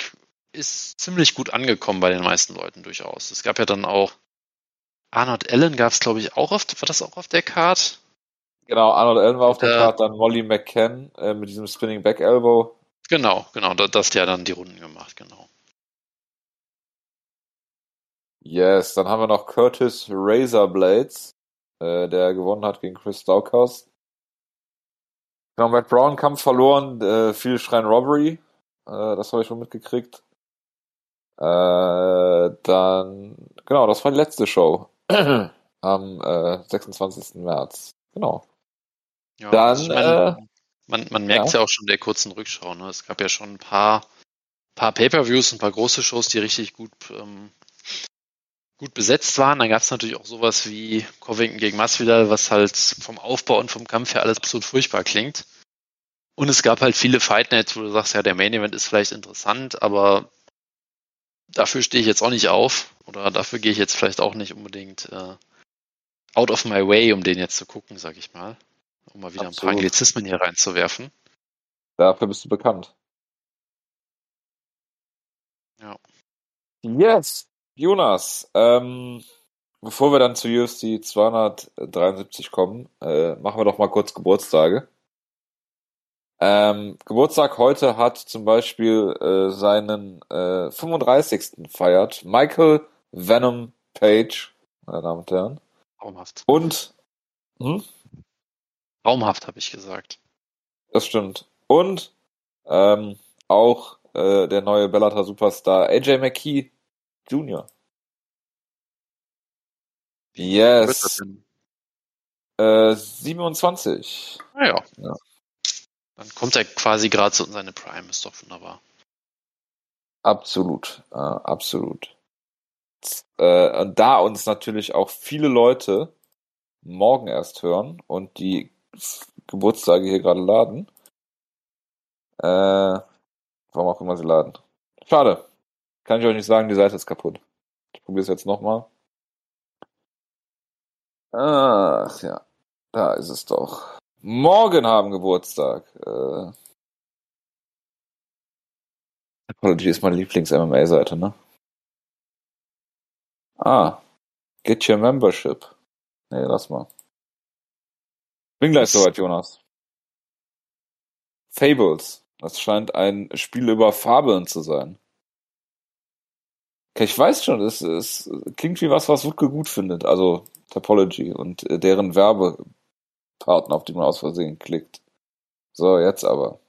ist ziemlich gut angekommen bei den meisten Leuten durchaus. Es gab ja dann auch Arnold Allen gab es, glaube ich, auch auf, war das auch auf der Card? Genau, Arnold Allen war auf der Äh, Card, dann Molly McCann äh, mit diesem Spinning Back Elbow. Genau, genau, da- das hat ja dann die Runden gemacht, genau. Yes, dann haben wir noch Curtis Razorblades, äh, der gewonnen hat gegen Chris Staukos. Genau, Matt Brown Kampf verloren, äh, viel Schrein Robbery, äh, das habe ich schon mitgekriegt. Äh, dann, genau, das war die letzte Show am äh, 26. März. Genau. Ja, Dann, also ich mein, Man, man merkt ja. ja auch schon der kurzen Rückschau. Ne? Es gab ja schon ein paar, paar Pay-per-Views, ein paar große Shows, die richtig gut, ähm, gut besetzt waren. Dann gab es natürlich auch sowas wie Covington gegen Masvidal, was halt vom Aufbau und vom Kampf her alles absolut furchtbar klingt. Und es gab halt viele Fight Nights, wo du sagst, ja, der Main Event ist vielleicht interessant, aber dafür stehe ich jetzt auch nicht auf oder dafür gehe ich jetzt vielleicht auch nicht unbedingt äh, out of my way, um den jetzt zu gucken, sag ich mal. Um mal wieder Absolut. ein paar Anglizismen hier reinzuwerfen. Dafür bist du bekannt. Ja. Yes, Jonas. Ähm, bevor wir dann zu UFC 273 kommen, äh, machen wir doch mal kurz Geburtstage. Ähm, Geburtstag heute hat zum Beispiel äh, seinen äh, 35. feiert Michael Venom Page, meine Damen und Herren. Traumhaft. Und hm? Traumhaft, habe ich gesagt. Das stimmt. Und ähm, auch äh, der neue Bellator Superstar AJ McKee Jr. Yes. Äh, 27. Naja. Ah, ja. Dann kommt er quasi gerade so in seine Prime, ist doch wunderbar. Absolut, äh, absolut. Äh, da uns natürlich auch viele Leute morgen erst hören und die Geburtstage hier gerade laden, äh, warum auch immer sie laden. Schade. Kann ich euch nicht sagen, die Seite ist kaputt. Ich probiere es jetzt nochmal. Ach ja, da ist es doch morgen haben Geburtstag. Äh, Apology ist meine Lieblings-MMA-Seite, ne? Ah, get your membership. Nee, lass mal. Bin gleich soweit, Jonas. Fables. Das scheint ein Spiel über Fabeln zu sein. Okay, ich weiß schon, es, es klingt wie was, was Wutke gut findet. Also Topology und äh, deren Werbe Partner, auf die man aus Versehen klickt. So, jetzt aber.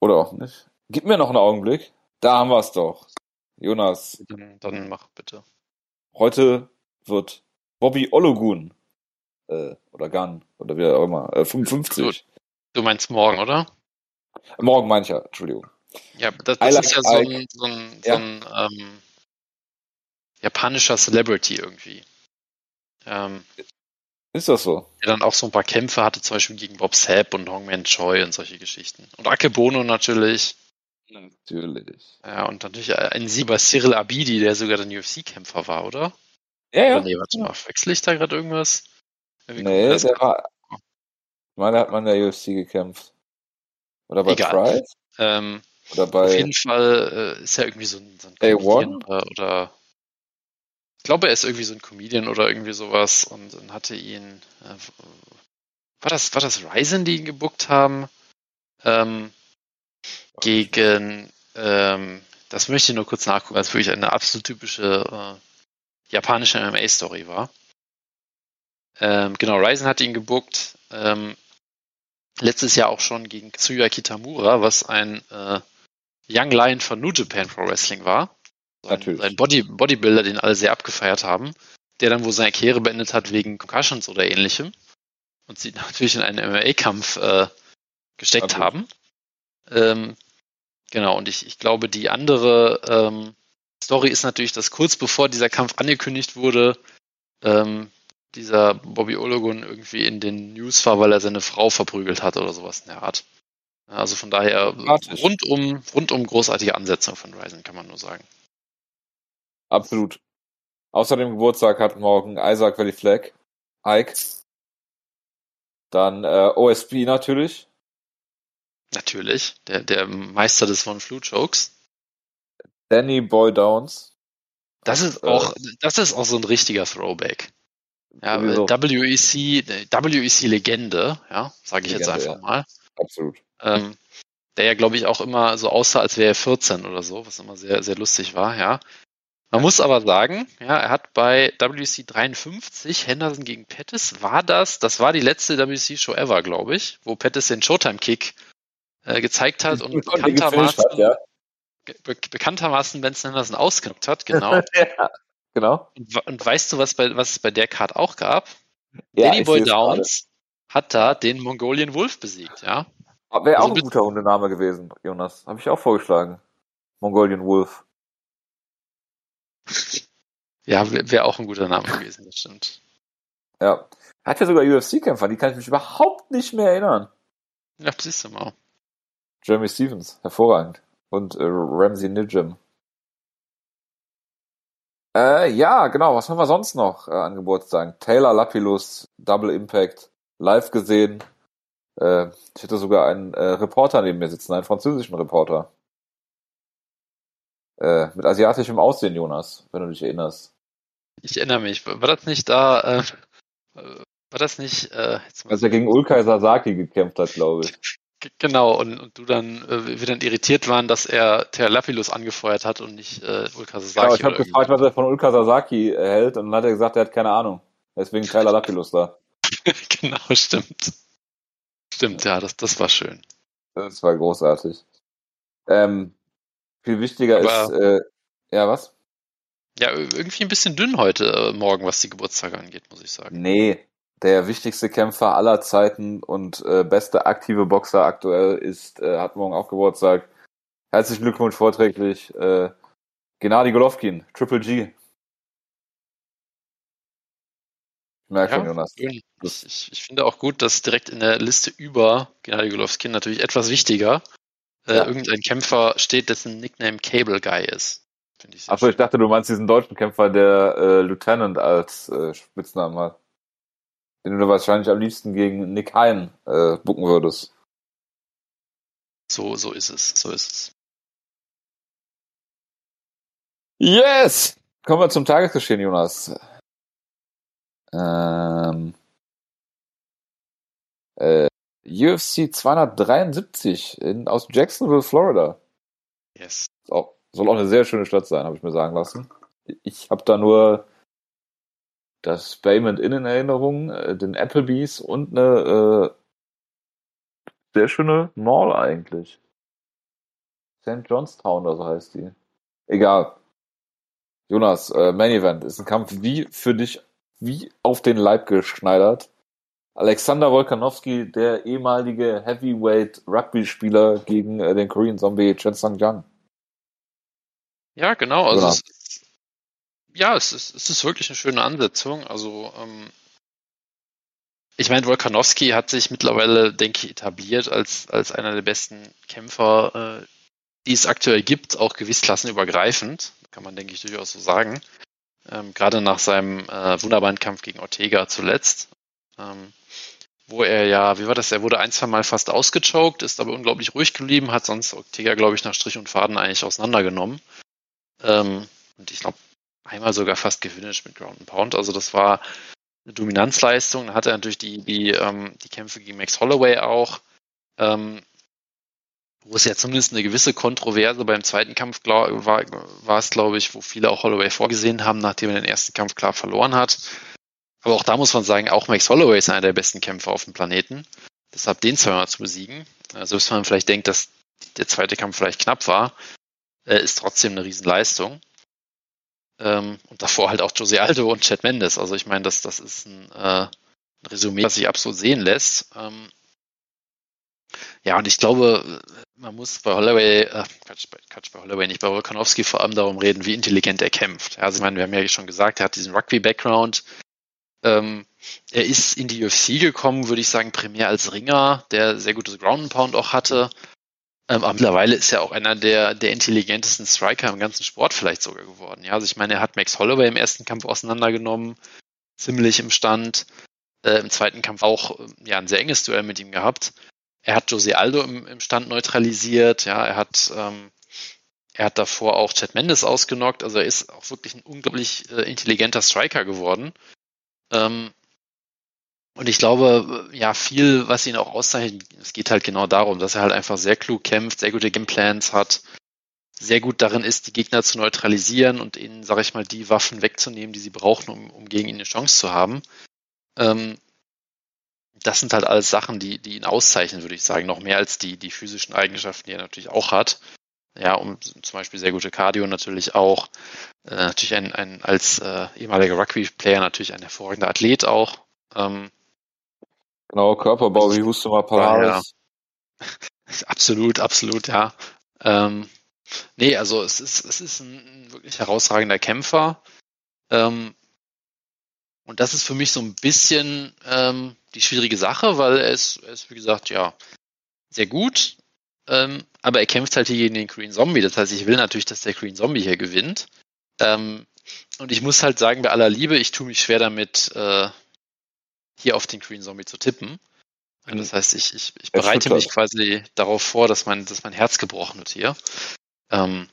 Oder auch nicht. Gib mir noch einen Augenblick. Da haben wir es doch. Jonas. Dann, dann, mach bitte. Heute wird Bobby Ologun äh, oder Gun oder wie auch immer, äh, 55. Du, du, meinst morgen, oder? Morgen meine ich ja, Entschuldigung. Ja, das, das ist ja so ein, so ein, so ein ähm, japanischer Celebrity irgendwie. Ähm, ist das so? Der dann auch so ein paar Kämpfe hatte, zum Beispiel gegen Bob Sapp und Hongman Choi und solche Geschichten. Und Akebono natürlich. Natürlich. Ja, und natürlich ein Sieg bei Cyril Abidi, der sogar der UFC-Kämpfer war, oder? Ja, ja. Oder nee, warte mal, wechsle ich da gerade irgendwas? Wie nee, der war. Ich meine, hat man in der UFC gekämpft. Oder bei Egal. Price? Ähm, oder bei. Auf jeden Fall äh, ist er irgendwie so ein, so ein A1? Oder, oder glaube, er ist irgendwie so ein Comedian oder irgendwie sowas und, und hatte ihn. Äh, war das, war das Ryzen, die ihn gebuckt haben? Ähm, gegen, ähm, das möchte ich nur kurz nachgucken, weil es wirklich eine absolut typische äh, japanische MMA-Story war. Ähm, genau, Ryzen hat ihn gebuckt. Ähm, letztes Jahr auch schon gegen Tsuya Kitamura, was ein äh, Young Lion von New Japan Pro Wrestling war. Sein, sein Body, Bodybuilder, den alle sehr abgefeiert haben, der dann wohl seine Karriere beendet hat wegen Concussions oder ähnlichem. Und sie natürlich in einen MMA-Kampf äh, gesteckt ja, haben. Ähm, genau, und ich, ich glaube, die andere ähm, Story ist natürlich, dass kurz bevor dieser Kampf angekündigt wurde, ähm, dieser Bobby Ologun irgendwie in den News war, weil er seine Frau verprügelt hat oder sowas in der Art. Also von daher rundum, rundum großartige Ansetzung von Ryzen, kann man nur sagen. Absolut. Außerdem Geburtstag hat morgen Isaac Valley Flag, Ike. Dann äh, OSP natürlich. Natürlich, der, der Meister des Von Flu Jokes. Danny Boy Downs. Das ist äh, auch, das ist auch so ein richtiger Throwback. Ja. WEC, WEC Legende, ja, sage ich Legende, jetzt einfach ja. mal. Absolut. Ähm, der ja, glaube ich, auch immer so aussah, als wäre er 14 oder so, was immer sehr, sehr lustig war, ja. Man muss aber sagen, ja, er hat bei WC 53 Henderson gegen Pettis, war das, das war die letzte WC-Show ever, glaube ich, wo Pettis den Showtime-Kick äh, gezeigt hat und bekanntermaßen, hat, ja. be bekanntermaßen Benson Henderson ausgenockt hat, genau. ja, genau. Und, und, weißt du, was, bei, was es bei der Card auch gab? Ja, Danny Boy Downs hat da den Mongolian Wolf besiegt, ja. Wäre auch also ein guter Hundename gewesen, Jonas. Habe ich auch vorgeschlagen. Mongolian Wolf. Ja, wäre wär auch ein guter Name gewesen, das stimmt. Ja. Hat ja sogar UFC-Kämpfer, die kann ich mich überhaupt nicht mehr erinnern. Ja, siehst du mal. Jeremy Stevens, hervorragend. Und äh, Ramsey Nijim. Äh, ja, genau. Was haben wir sonst noch äh, an Geburtstagen? Taylor Lapilus, Double Impact, live gesehen. Äh, ich hätte sogar einen äh, Reporter neben mir sitzen, einen französischen Reporter. Äh, mit asiatischem Aussehen, Jonas, wenn du dich erinnerst. Ich erinnere mich. War das nicht da, äh, war das nicht, äh, Als er gegen Ulkai Sasaki gekämpft hat, glaube ich. Genau, und, und du dann, äh, wir dann irritiert waren, dass er Terlapilus angefeuert hat und nicht äh, Ulka Sasaki. Genau, ich habe gefragt, was er von Ulka Sasaki hält und dann hat er gesagt, er hat keine Ahnung. Deswegen Tyler Lapilus da. genau, stimmt. Stimmt, ja, das, das war schön. Das war großartig. Ähm, viel wichtiger Aber, ist, äh, ja, was? Ja, irgendwie ein bisschen dünn heute äh, Morgen, was die Geburtstage angeht, muss ich sagen. Nee, der wichtigste Kämpfer aller Zeiten und äh, beste aktive Boxer aktuell ist, äh, hat morgen auch Geburtstag. Herzlichen Glückwunsch vorträglich. Äh, Gennady Golovkin, Triple G. Ich merke ja, schon, Jonas. Ich, ich, ich, finde auch gut, dass direkt in der Liste über Gennady Golovkin natürlich etwas wichtiger äh, ja. irgendein Kämpfer steht, dessen Nickname Cable Guy ist. Achso, ich dachte, du meinst diesen deutschen Kämpfer, der äh, Lieutenant als äh, Spitznamen hat den du wahrscheinlich am liebsten gegen Nick Hein äh, bucken würdest. So, so ist es, so ist es. Yes! Kommen wir zum Tagesgeschehen, Jonas. Ähm, äh, UFC 273 in, aus Jacksonville, Florida. Yes. Auch, soll auch eine sehr schöne Stadt sein, habe ich mir sagen lassen. Ich habe da nur das Payment in Erinnerung, äh, den Applebee's und eine äh, sehr schöne Mall eigentlich. St. Johnstown oder so heißt die. Egal. Jonas, äh, Main Event ist ein Kampf wie für dich, wie auf den Leib geschneidert. Alexander Wolkanowski, der ehemalige Heavyweight Rugby-Spieler gegen äh, den Korean Zombie Chen Sang Jang. Ja, genau. Also es, ja, es ist, es ist wirklich eine schöne Ansetzung. Also, ähm, ich meine, Volkanowski hat sich mittlerweile, denke ich, etabliert als, als einer der besten Kämpfer, äh, die es aktuell gibt, auch gewichtsklassenübergreifend. Kann man, denke ich, durchaus so sagen. Ähm, gerade nach seinem äh, wunderbaren Kampf gegen Ortega zuletzt. Ähm, wo er ja, wie war das? Er wurde ein, zwei Mal fast ausgechoked, ist aber unglaublich ruhig geblieben, hat sonst Ortega, glaube ich, nach Strich und Faden eigentlich auseinandergenommen. Ähm, und ich glaube, einmal sogar fast gefinisht mit Ground and Pound. Also das war eine Dominanzleistung. Dann hat er natürlich die, die, ähm, die Kämpfe gegen Max Holloway auch, ähm, wo es ja zumindest eine gewisse Kontroverse beim zweiten Kampf glaub, war, war es, glaube ich, wo viele auch Holloway vorgesehen haben, nachdem er den ersten Kampf klar verloren hat. Aber auch da muss man sagen, auch Max Holloway ist einer der besten Kämpfer auf dem Planeten. Deshalb den zweimal zu besiegen. Also, bis man vielleicht denkt, dass der zweite Kampf vielleicht knapp war, äh, ist trotzdem eine Riesenleistung. Ähm, und davor halt auch Jose Aldo und Chad Mendes. Also ich meine, das, das ist ein, äh, ein Resümee, was sich absolut sehen lässt. Ähm, ja, und ich glaube, man muss bei Holloway, äh, Quatsch, bei, Quatsch, bei Holloway nicht, bei Volkanovski vor allem darum reden, wie intelligent er kämpft. Also ich meine, wir haben ja schon gesagt, er hat diesen Rugby-Background. Ähm, er ist in die UFC gekommen, würde ich sagen, primär als Ringer, der sehr gutes Ground Pound auch hatte. Ähm, aber mittlerweile ist er auch einer der, der intelligentesten Striker im ganzen Sport vielleicht sogar geworden. Ja, also ich meine, er hat Max Holloway im ersten Kampf auseinandergenommen, ziemlich im Stand. Äh, Im zweiten Kampf auch äh, ja, ein sehr enges Duell mit ihm gehabt. Er hat Jose Aldo im, im Stand neutralisiert. Ja, er hat, ähm, er hat davor auch Chad Mendes ausgenockt. Also er ist auch wirklich ein unglaublich äh, intelligenter Striker geworden. Ähm, und ich glaube, ja, viel, was ihn auch auszeichnet, es geht halt genau darum, dass er halt einfach sehr klug kämpft, sehr gute Gameplans hat, sehr gut darin ist, die Gegner zu neutralisieren und ihnen, sag ich mal, die Waffen wegzunehmen, die sie brauchen, um, um gegen ihn eine Chance zu haben. Ähm, das sind halt alles Sachen, die, die ihn auszeichnen, würde ich sagen, noch mehr als die, die physischen Eigenschaften, die er natürlich auch hat. Ja, um zum Beispiel sehr gute Cardio natürlich auch. Äh, natürlich ein, ein als äh, ehemaliger Rugby-Player natürlich ein hervorragender Athlet auch. Ähm, Genau, Körperbau wie Hustumar Palaris. Ja. Absolut, absolut, ja. Ähm, nee, also es ist, es ist ein wirklich herausragender Kämpfer. Ähm, und das ist für mich so ein bisschen ähm, die schwierige Sache, weil er ist, er ist, wie gesagt, ja, sehr gut. Ähm, aber er kämpft halt hier gegen den Green Zombie. Das heißt, ich will natürlich, dass der Green Zombie hier gewinnt. Ähm, und ich muss halt sagen, bei aller Liebe, ich tue mich schwer damit, äh, hier auf den Green Zombie zu tippen. Mhm. Das heißt, ich, ich, ich bereite mich quasi darauf vor, dass mein, dass mein Herz gebrochen wird hier. Ähm,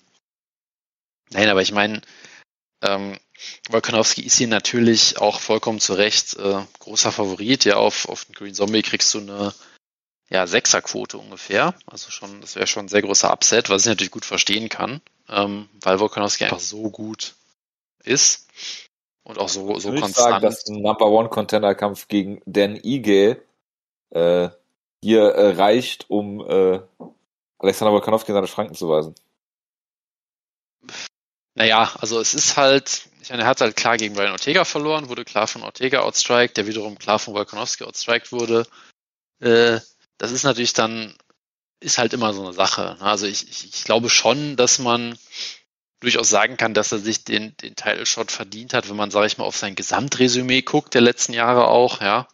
nein, aber ich meine, ähm, Volkanowski ist hier natürlich auch vollkommen zu Recht äh, großer Favorit. Ja, auf, auf den Green Zombie kriegst du eine ja, Sechserquote ungefähr. Also schon, das wäre schon ein sehr großer Upset, was ich natürlich gut verstehen kann, ähm, weil Volkanowski einfach so gut ist und auch so, so ich konstant. Sagen, dass ein Number One Contender Kampf gegen Dan Ige äh, hier äh, reicht, um äh, Alexander Volkanowski in seine Schranken zu weisen. Naja, also es ist halt, ich meine, er hat halt klar gegen Brian Ortega verloren, wurde klar von Ortega outstriked, der wiederum klar von Volkanovski outstriked wurde. Äh, das ist natürlich dann, ist halt immer so eine Sache. Ne? Also ich, ich, ich glaube schon, dass man durchaus sagen kann, dass er sich den, den Title Shot verdient hat, wenn man, sage ich mal, auf sein Gesamtresümee guckt, der letzten Jahre auch, ja.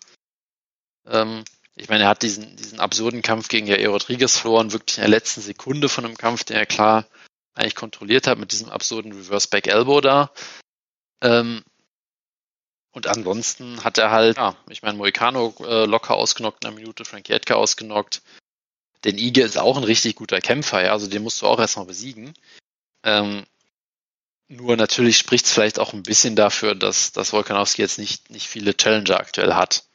Ähm, ich meine, er hat diesen, diesen absurden Kampf gegen Jair Rodriguez verloren, wirklich in der letzten Sekunde von einem Kampf, den er klar eigentlich kontrolliert hat, mit diesem absurden Reverse Back Elbow da. Ähm, und ansonsten hat er halt, ja, ich meine, Moicano äh, locker ausgenockt in einer Minute, Frank Jedka ausgenockt. Denn Ige ist auch ein richtig guter Kämpfer, ja, also den musst du auch erstmal besiegen. Ähm, nur natürlich spricht es vielleicht auch ein bisschen dafür, dass, dass Volkanowski jetzt nicht, nicht viele Challenger aktuell hat.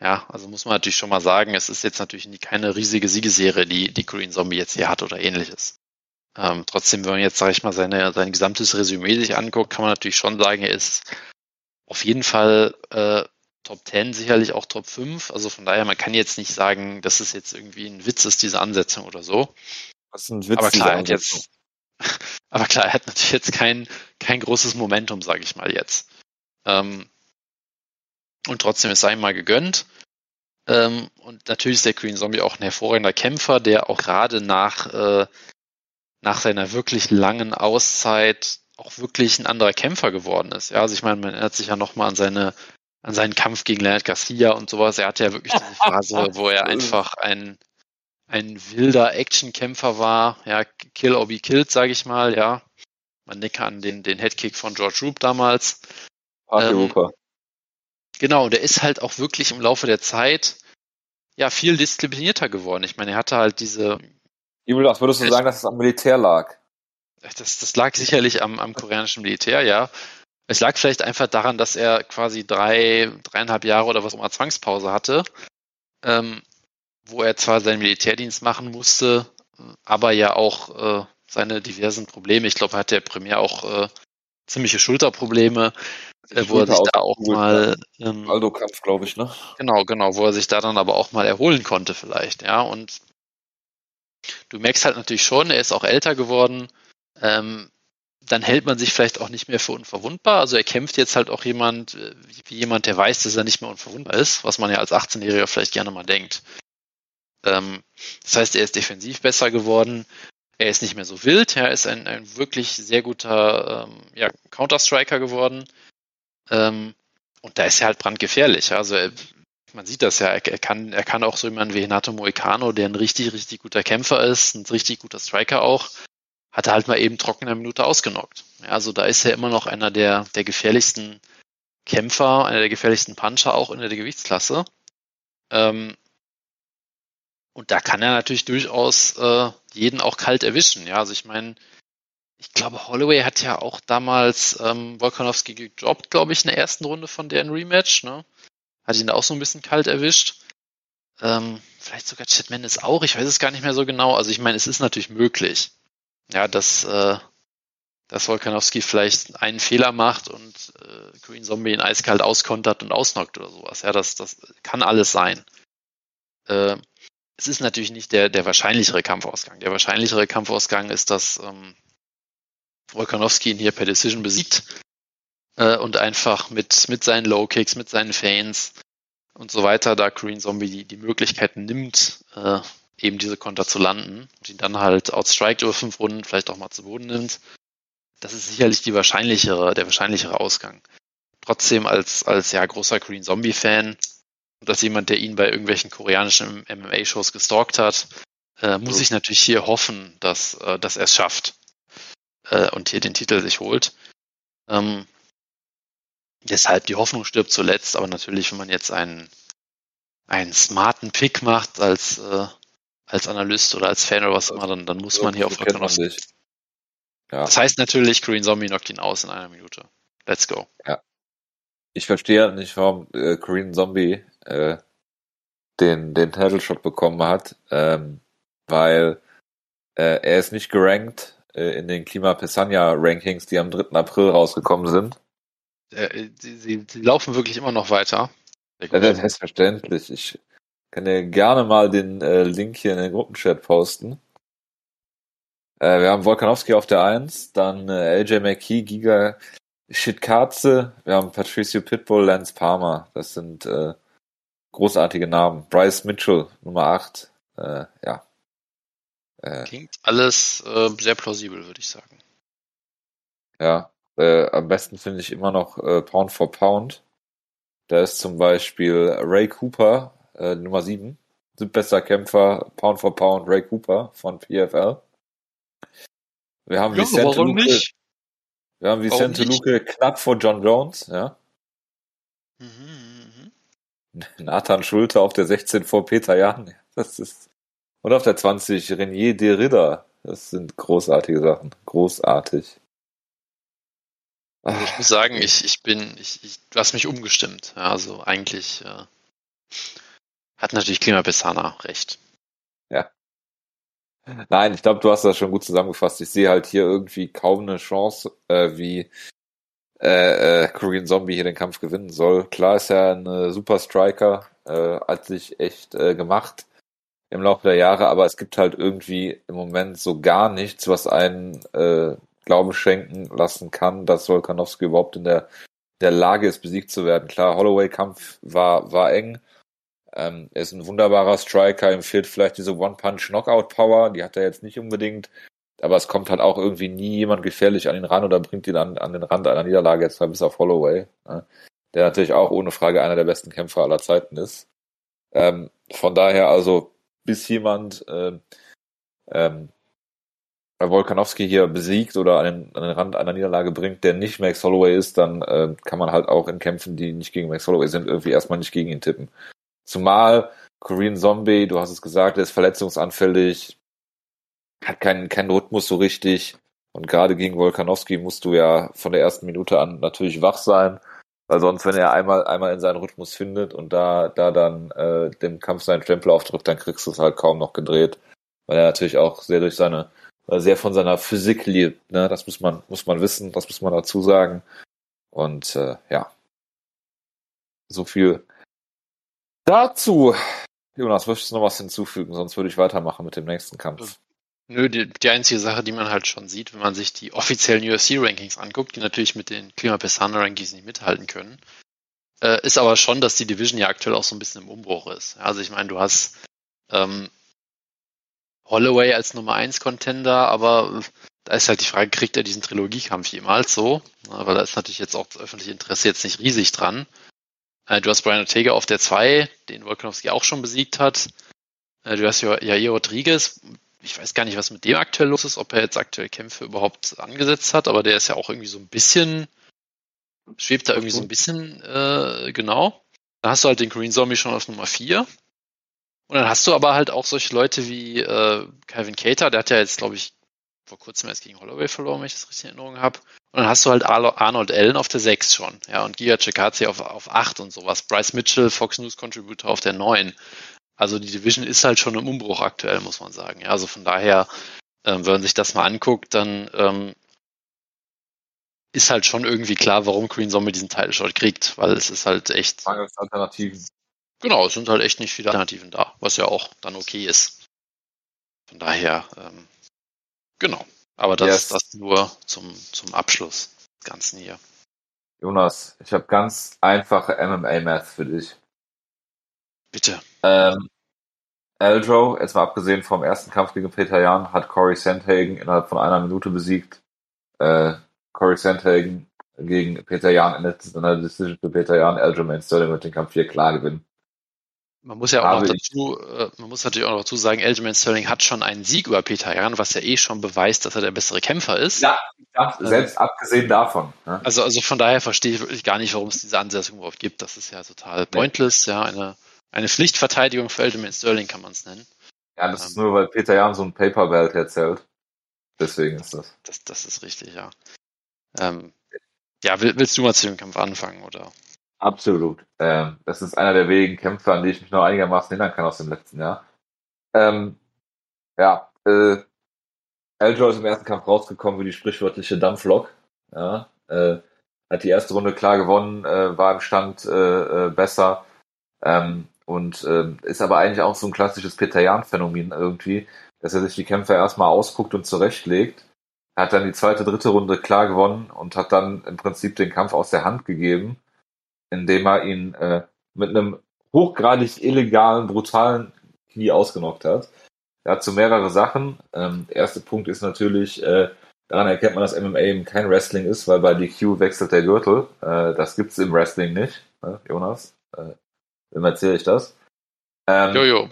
Ja, also muss man natürlich schon mal sagen, es ist jetzt natürlich keine riesige Siegeserie, die, die Green Zombie jetzt hier hat oder ähnliches. Ähm, trotzdem, wenn man jetzt, sage ich mal, seine, sein gesamtes Resümee sich anguckt, kann man natürlich schon sagen, er ist auf jeden Fall äh, Top 10, sicherlich auch Top 5. Also von daher, man kann jetzt nicht sagen, dass es jetzt irgendwie ein Witz ist, diese Ansetzung oder so. Was ist ein Witz, aber klar, er hat jetzt, aber klar, er hat natürlich jetzt kein, kein großes Momentum, sage ich mal jetzt. Ähm, und trotzdem ist sei mal gegönnt. Ähm, und natürlich ist der Green Zombie auch ein hervorragender Kämpfer, der auch gerade nach, äh, nach seiner wirklich langen Auszeit auch wirklich ein anderer Kämpfer geworden ist. Ja, also ich meine, man erinnert sich ja nochmal an seine, an seinen Kampf gegen Leonard Garcia und sowas. Er hatte ja wirklich diese Phase, wo er einfach ein, ein wilder Actionkämpfer war. Ja, Kill or be killed, sage ich mal, ja. Man denke an den, den Headkick von George Roop damals. Ähm, Genau, und er ist halt auch wirklich im Laufe der Zeit ja viel disziplinierter geworden. Ich meine, er hatte halt diese. Julius, würdest du sagen, dass es am Militär lag? Das, das lag sicherlich am, am koreanischen Militär, ja. Es lag vielleicht einfach daran, dass er quasi drei, dreieinhalb Jahre oder was auch immer Zwangspause hatte, ähm, wo er zwar seinen Militärdienst machen musste, aber ja auch äh, seine diversen Probleme. Ich glaube, er hatte ja primär auch äh, ziemliche Schulterprobleme äh, wo er sich da auch mal ähm, Aldo Kampf, glaube ich, ne? Genau, genau, wo er sich da dann aber auch mal erholen konnte vielleicht, ja. Und du merkst halt natürlich schon, er ist auch älter geworden. Ähm, dann hält man sich vielleicht auch nicht mehr für unverwundbar. Also er kämpft jetzt halt auch jemand, äh, wie jemand, der weiß, dass er nicht mehr unverwundbar ist, was man ja als 18-Jähriger vielleicht gerne mal denkt. Ähm, das heißt, er ist defensiv besser geworden. Er ist nicht mehr so wild. Er ist ein, ein wirklich sehr guter ähm, ja, Counter-Striker geworden. Ähm, und da ist er halt brandgefährlich. Also er, man sieht das ja, er, er, kann, er kann auch so jemanden wie Renato Moicano, der ein richtig, richtig guter Kämpfer ist, ein richtig guter Striker auch, hat er halt mal eben trocken Minute ausgenockt. Ja, also da ist er immer noch einer der, der gefährlichsten Kämpfer, einer der gefährlichsten Puncher auch in der Gewichtsklasse. Ähm, und da kann er natürlich durchaus äh, jeden auch kalt erwischen. Ja, also ich meine, ich glaube, Holloway hat ja auch damals ähm, Volkanovski gedroppt, glaube ich, in der ersten Runde von deren Rematch. Ne? Hat ihn auch so ein bisschen kalt erwischt. Ähm, vielleicht sogar Chad Mendes auch, ich weiß es gar nicht mehr so genau. Also ich meine, es ist natürlich möglich, ja, dass, äh, dass Volkanovski vielleicht einen Fehler macht und äh, Green Zombie ihn eiskalt auskontert und ausnockt oder sowas. Ja, das, das kann alles sein. Äh, es ist natürlich nicht der, der wahrscheinlichere Kampfausgang. Der wahrscheinlichere Kampfausgang ist, dass ähm, Volkanovski ihn hier per Decision besiegt äh, und einfach mit, mit seinen Low Kicks, mit seinen Fans und so weiter, da Korean Zombie die, die Möglichkeiten nimmt, äh, eben diese Konter zu landen und ihn dann halt outstriked über fünf Runden, vielleicht auch mal zu Boden nimmt. Das ist sicherlich die wahrscheinlichere, der wahrscheinlichere Ausgang. Trotzdem als, als ja großer Korean Zombie-Fan und als jemand, der ihn bei irgendwelchen koreanischen MMA-Shows gestalkt hat, äh, muss ich natürlich hier hoffen, dass, äh, dass er es schafft äh, und hier den Titel sich holt. Ähm, deshalb die Hoffnung stirbt zuletzt, aber natürlich, wenn man jetzt einen, einen smarten Pick macht als, äh, als Analyst oder als Fan oder was immer, dann, dann muss man hier auf Volkanovski. Ja. Das heißt natürlich, Green Zombie knockt ihn aus in einer Minute. Let's go. Ja. Ich verstehe nicht, warum äh, Korean Zombie äh, den, den Title Shot bekommen hat, ähm, weil äh, er ist nicht gerankt äh, in den Klima Pesania Rankings, die am 3. April rausgekommen sind. Äh, sie, sie, sie laufen wirklich immer noch weiter. Ja, selbstverständlich. Ich kann dir gerne mal den äh, Link hier in den Gruppenchat posten. Äh, wir haben Volkanowski auf der 1, dann äh, LJ McKee, Giga Shitkaze, wir haben Patricio Pitbull, Lance Palmer. Das sind äh, großartige Namen. Bryce Mitchell, Nummer 8. Äh, ja. Äh, Klingt alles äh, sehr plausibel, würde ich sagen. Ja. Äh, am besten finde ich immer noch äh, Pound for Pound. Da ist zum Beispiel Ray Cooper, äh, Nummer 7. Bester Kämpfer, Pound for Pound, Ray Cooper von PFL. Wir haben ja, Vicente Luque. Nicht? Wir haben Vicente Luque knapp vor John Jones, ja. Mhm, mh. Nathan Schulte auf der 16 vor Peter Jan. Das ist. Und auf der 20 Renier de Ridder. Das sind großartige Sachen. Großartig. Also ich muss sagen, ich, ich bin, ich, ich, du hast mich umgestimmt. Ja, also eigentlich äh, hat natürlich Klima Bessana recht. Ja. Nein, ich glaube, du hast das schon gut zusammengefasst. Ich sehe halt hier irgendwie kaum eine Chance, äh, wie äh, äh, Korean Zombie hier den Kampf gewinnen soll. Klar ist er ein äh, super Striker, äh, hat sich echt äh, gemacht im Laufe der Jahre, aber es gibt halt irgendwie im Moment so gar nichts, was einen äh, Glauben schenken lassen kann, dass Volkanowski überhaupt in der, der Lage ist, besiegt zu werden. Klar, Holloway-Kampf war, war eng, ähm, er ist ein wunderbarer Striker, ihm fehlt vielleicht diese One-Punch-Knockout-Power, die hat er jetzt nicht unbedingt, aber es kommt halt auch irgendwie nie jemand gefährlich an ihn ran oder bringt ihn an, an den Rand einer Niederlage, jetzt mal bis auf Holloway, ne? der natürlich auch ohne Frage einer der besten Kämpfer aller Zeiten ist. Ähm, von daher also, bis jemand äh, ähm, Volkanowski hier besiegt oder an den, an den Rand einer Niederlage bringt, der nicht Max Holloway ist, dann äh, kann man halt auch in Kämpfen, die nicht gegen Max Holloway sind, irgendwie erstmal nicht gegen ihn tippen. Zumal Korean Zombie, du hast es gesagt, der ist verletzungsanfällig, hat keinen, keinen Rhythmus so richtig. Und gerade gegen Volkanowski musst du ja von der ersten Minute an natürlich wach sein, weil sonst, wenn er einmal, einmal in seinen Rhythmus findet und da, da dann äh, dem Kampf seinen Stempel aufdrückt, dann kriegst du es halt kaum noch gedreht, weil er natürlich auch sehr durch seine, sehr von seiner Physik lebt. Ne? Das muss man, muss man wissen, das muss man dazu sagen. Und äh, ja, so viel Dazu, Jonas, möchtest du noch was hinzufügen? Sonst würde ich weitermachen mit dem nächsten Kampf. Nö, die, die einzige Sache, die man halt schon sieht, wenn man sich die offiziellen UFC-Rankings anguckt, die natürlich mit den Klima Pesana-Rankings nicht mithalten können, äh, ist aber schon, dass die Division ja aktuell auch so ein bisschen im Umbruch ist. Also ich meine, du hast ähm, Holloway als Nummer 1 Contender, aber da ist halt die Frage, kriegt er diesen Trilogiekampf jemals so? weil da ist natürlich jetzt auch das öffentliche Interesse jetzt nicht riesig dran. Äh, du hast Brian Ortega auf der 2, den Volkanovski auch schon besiegt hat. Äh, du hast ja Jair Rodriguez. Ich weiß gar nicht, was mit dem aktuell los ist, ob er jetzt aktuell Kämpfe überhaupt angesetzt hat, aber der ist ja auch irgendwie so ein bisschen, schwebt da irgendwie so ein bisschen, äh, genau. Dann hast du halt den Green Zombie schon auf Nummer 4. Und dann hast du aber halt auch solche Leute wie äh, Calvin Cater, der hat ja jetzt, glaube ich, vor kurzem erst gegen Holloway verloren, wenn ich das richtig in Erinnerung habe. Und dann hast du halt Arnold Allen auf der 6 schon, ja, und Giga Chikadze auf, auf 8 und sowas. Bryce Mitchell, Fox News Contributor auf der 9. Also die Division ist halt schon im Umbruch aktuell, muss man sagen. Ja, also von daher, ähm, wenn man sich das mal anguckt, dann ähm, ist halt schon irgendwie klar, warum Green Zombie diesen Title Shot kriegt, weil es ist halt echt. Mangels Alternativen. Genau, es sind halt echt nicht viele Alternativen da, was ja auch dann okay ist. Von daher, ähm, Genau. Aber das, yes. das nur zum, zum Abschluss des Ganzen hier. Jonas, ich habe ganz einfache MMA-Math für dich. Bitte. Ähm, Eldro, jetzt mal abgesehen vom ersten Kampf gegen Peter Jan, hat Corey Sandhagen innerhalb von einer Minute besiegt. Äh, Corey Sandhagen gegen Peter Jan endet in einer Decision für Peter Jan. Aljamain Sterling wird den Kampf hier klar gewinnen. Man muss ja auch noch dazu, äh, man muss natürlich auch noch dazu sagen, Aljamain Sterling hat schon einen Sieg über Peter Jan, was ja eh schon beweist, dass er der bessere Kämpfer ist. Ja, ja selbst äh, abgesehen davon. Ja. Also, also von daher verstehe ich wirklich gar nicht, warum es diese Ansetzung überhaupt gibt. Das ist ja total pointless, ja, eine, eine Pflichtverteidigung für Aljamain Sterling kann man es nennen. Ja, das ähm, ist nur, weil Peter Jan so ein Paper-Belt erzählt. Deswegen ist das. Das, das ist richtig, ja. Ähm, ja, willst du mal zu dem Kampf anfangen, oder? Absolut. Ähm, das ist einer der wenigen Kämpfe, an die ich mich noch einigermaßen erinnern kann aus dem letzten Jahr. Ähm, ja, äh, Aljo ist im ersten Kampf rausgekommen wie die sprichwörtliche Dampflok. Ja, äh, hat die erste Runde klar gewonnen, äh, war im Stand äh, äh, besser ähm, und äh, ist aber eigentlich auch so ein klassisches Peter Jan-Phänomen irgendwie, dass er sich die Kämpfe erstmal ausguckt und zurechtlegt. Hat dann die zweite, dritte Runde klar gewonnen und hat dann im Prinzip den Kampf aus der Hand gegeben indem er ihn äh, mit einem hochgradig illegalen, brutalen Knie ausgenockt hat. Er hat zu mehrere Sachen. Ähm, der erste Punkt ist natürlich, äh, daran erkennt man, dass MMA eben kein Wrestling ist, weil bei DQ wechselt der Gürtel. Äh, das gibt's im Wrestling nicht, ne, Jonas. Äh, wem erzähle ich das? Ähm, Jojo,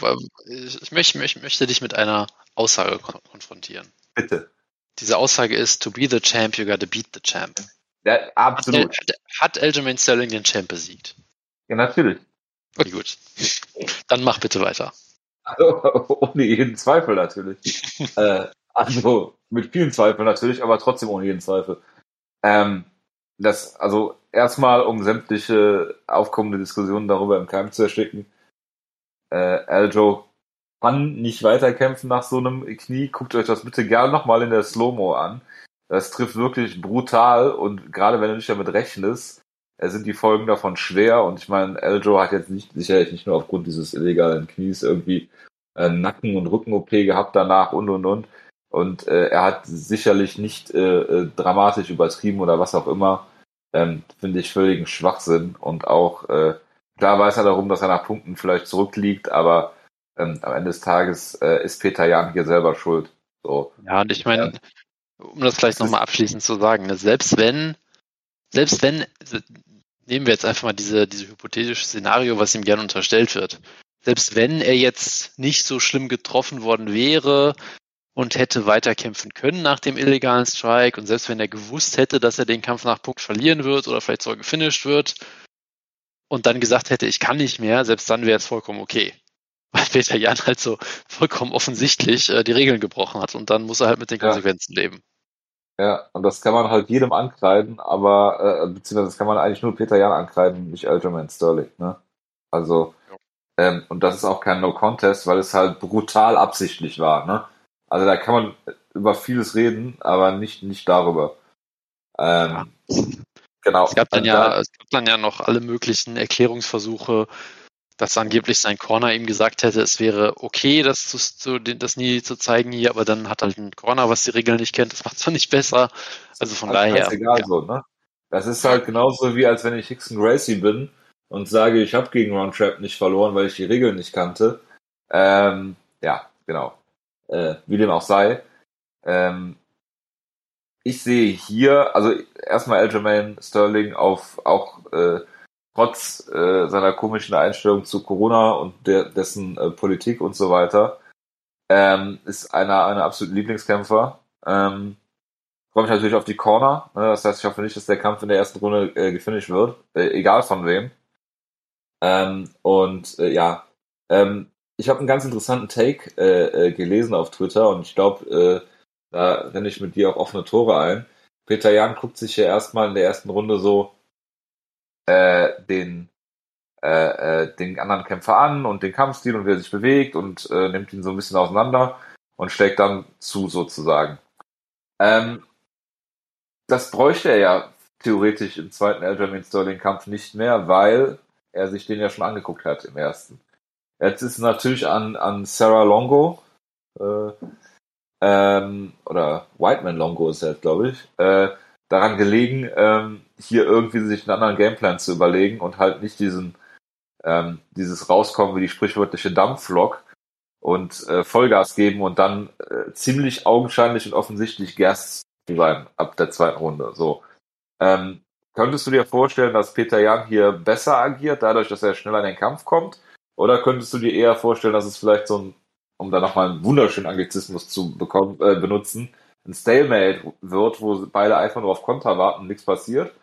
ich, möchte, ich möchte dich mit einer Aussage konfrontieren. Bitte. Diese Aussage ist, to be the champ, you gotta beat the champ. Ja, absolut. Hat, hat Aljamain Sterling den Champ besiegt? Ja, natürlich. Okay, gut. Dann mach bitte weiter. Also, ohne jeden Zweifel natürlich. äh, also mit vielen Zweifeln natürlich, aber trotzdem ohne jeden Zweifel. Ähm, das, also erstmal, um sämtliche aufkommende Diskussionen darüber im Keim zu ersticken. Äh, Aljo kann nicht weiterkämpfen nach so einem Knie. Guckt euch das bitte gerne nochmal in der Slow-Mo an. Das trifft wirklich brutal und gerade wenn du nicht damit rechnest, äh, sind die Folgen davon schwer und ich meine, Eljo hat jetzt nicht, sicherlich nicht nur aufgrund dieses illegalen Knies irgendwie äh, Nacken- und Rücken-OP gehabt danach und und und. Und äh, er hat sicherlich nicht äh, äh, dramatisch übertrieben oder was auch immer. Ähm, Finde ich völligen Schwachsinn. Und auch, äh, klar weiß er darum, dass er nach Punkten vielleicht zurückliegt, aber ähm, am Ende des Tages äh, ist Peter Jan hier selber schuld. So. Ja, und ich meine, um das vielleicht nochmal abschließend zu sagen, ne, selbst wenn, selbst wenn, nehmen wir jetzt einfach mal diese, diese hypothetische Szenario, was ihm gerne unterstellt wird. Selbst wenn er jetzt nicht so schlimm getroffen worden wäre und hätte weiterkämpfen können nach dem illegalen Strike und selbst wenn er gewusst hätte, dass er den Kampf nach Punkt verlieren wird oder vielleicht sogar gefinisht wird und dann gesagt hätte, ich kann nicht mehr, selbst dann wäre es vollkommen okay weil Peter Jan halt so vollkommen offensichtlich äh, die Regeln gebrochen hat und dann muss er halt mit den Konsequenzen ja. leben. Ja, und das kann man halt jedem ankreiden, aber äh, beziehungsweise das kann man eigentlich nur Peter Jan ankreiden, nicht Aljamain Sterling, ne? Also, ähm, und das ist auch kein No-Contest, weil es halt brutal absichtlich war, ne? Also da kann man über vieles reden, aber nicht, nicht darüber. Ähm, ja. Genau. Es gab dann ja, es gab dann ja noch alle möglichen Erklärungsversuche, dass angeblich sein Corner ihm gesagt hätte, es wäre okay, das, zu, zu, das nie zu zeigen hier, aber dann hat halt ein Corner, was die Regeln nicht kennt, das macht es nicht besser. Also von also daher. Egal ja. so, ne? Das ist halt genauso wie als wenn ich Hickson Gracie bin und sage, ich habe gegen Ron Trap nicht verloren, weil ich die Regeln nicht kannte. Ähm, ja, genau. Äh, wie dem auch sei. Ähm, ich sehe hier, also erstmal Aljamain Sterling auf auch äh, trotz äh, seiner komischen Einstellung zu Corona und der, dessen äh, Politik und so weiter, ähm, ist einer einer absoluten Lieblingskämpfer. Ähm, freue mich natürlich auf die Corner. Ne? Das heißt, ich hoffe nicht, dass der Kampf in der ersten Runde äh, gefinisht wird, äh, egal von wem. Ähm, und äh, ja, ähm, ich habe einen ganz interessanten Take äh, äh, gelesen auf Twitter und ich glaube, äh, da renne ich mit dir auch offene Tore ein. Peter Jan guckt sich ja erstmal in der ersten Runde so äh, den, äh, äh, den anderen Kämpfer an und den Kampfstil und wie er sich bewegt und äh, nimmt ihn so ein bisschen auseinander und schlägt dann zu sozusagen. Ähm, das bräuchte er ja theoretisch im zweiten Aljamain Sterling Kampf nicht mehr, weil er sich den ja schon angeguckt hat im ersten. Jetzt ist natürlich an, an Sarah Longo, äh, ähm, oder Whiteman Longo ist er, glaube ich, äh, daran gelegen, ähm, hier irgendwie sich einen anderen Gameplan zu überlegen und halt nicht diesen ähm, dieses Rauskommen wie die sprichwörtliche Dampflok und äh, Vollgas geben und dann äh, ziemlich augenscheinlich und offensichtlich Gerst zu sein ab der zweiten Runde. So. Ähm, könntest du dir vorstellen, dass Peter Jan hier besser agiert, dadurch, dass er schneller in den Kampf kommt? Oder könntest du dir eher vorstellen, dass es vielleicht so ein, um da nochmal einen wunderschönen Anglizismus zu bekommen, äh, benutzen, ein Stalemate wird, wo beide einfach nur auf Konter warten und nichts passiert?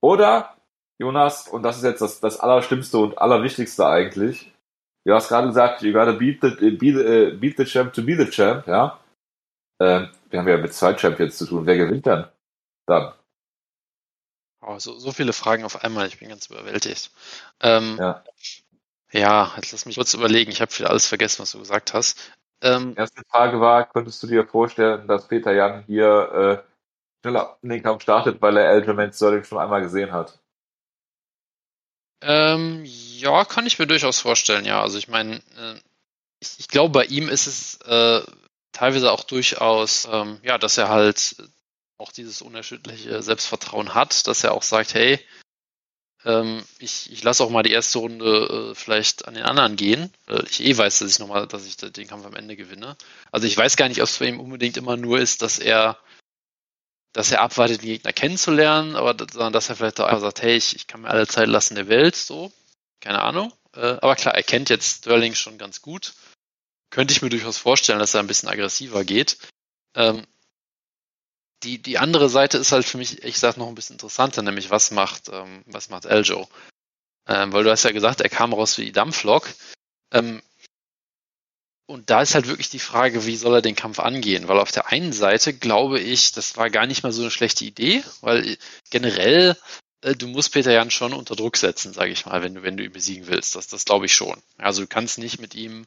Oder, Jonas, und das ist jetzt das, das Allerschlimmste und Allerwichtigste eigentlich, du hast gerade gesagt, you gotta beat the, beat, uh, beat the champ to be the champ, ja? Ähm, wir haben ja mit zwei Champions zu tun. Wer gewinnt dann? Dann. Oh, so, so viele Fragen auf einmal, ich bin ganz überwältigt. Ähm, ja. ja, jetzt lass mich kurz überlegen, ich habe viel alles vergessen, was du gesagt hast. Ähm, erste Frage war, könntest du dir vorstellen, dass Peter Jan hier äh, schneller in den Kampf startet, weil er Aljamain Sterling schon einmal gesehen hat? Ähm, ja, kann ich mir durchaus vorstellen, ja. Also ich meine, äh, ich, ich glaube, bei ihm ist es äh, teilweise auch durchaus, ähm, ja, dass er halt auch dieses unerschütterliche Selbstvertrauen hat, dass er auch sagt, hey, ähm, ich, ich lasse auch mal die erste Runde äh, vielleicht an den anderen gehen. Äh, ich eh weiß, dass ich nochmal, dass ich den Kampf am Ende gewinne. Also ich weiß gar nicht, ob es für ihn unbedingt immer nur ist, dass er dass er abwartet, den Gegner kennenzulernen, aber sondern dass er vielleicht auch einfach sagt, hey, ich, ich kann mir alle Zeit lassen der Welt, so. Keine Ahnung. Äh, aber klar, er kennt jetzt Sterling schon ganz gut. Könnte ich mir durchaus vorstellen, dass er ein bisschen aggressiver geht. Ähm, die, die andere Seite ist halt für mich, ich sag noch ein bisschen interessanter, nämlich was macht, ähm, was macht Eljo? Ähm, weil du hast ja gesagt, er kam raus wie die Dampflok. Ähm, und da ist halt wirklich die Frage, wie soll er den Kampf angehen? Weil auf der einen Seite glaube ich, das war gar nicht mal so eine schlechte Idee, weil generell äh, du musst Peter Jan schon unter Druck setzen, sage ich mal, wenn du wenn du ihn besiegen willst. Das das glaube ich schon. Also du kannst nicht mit ihm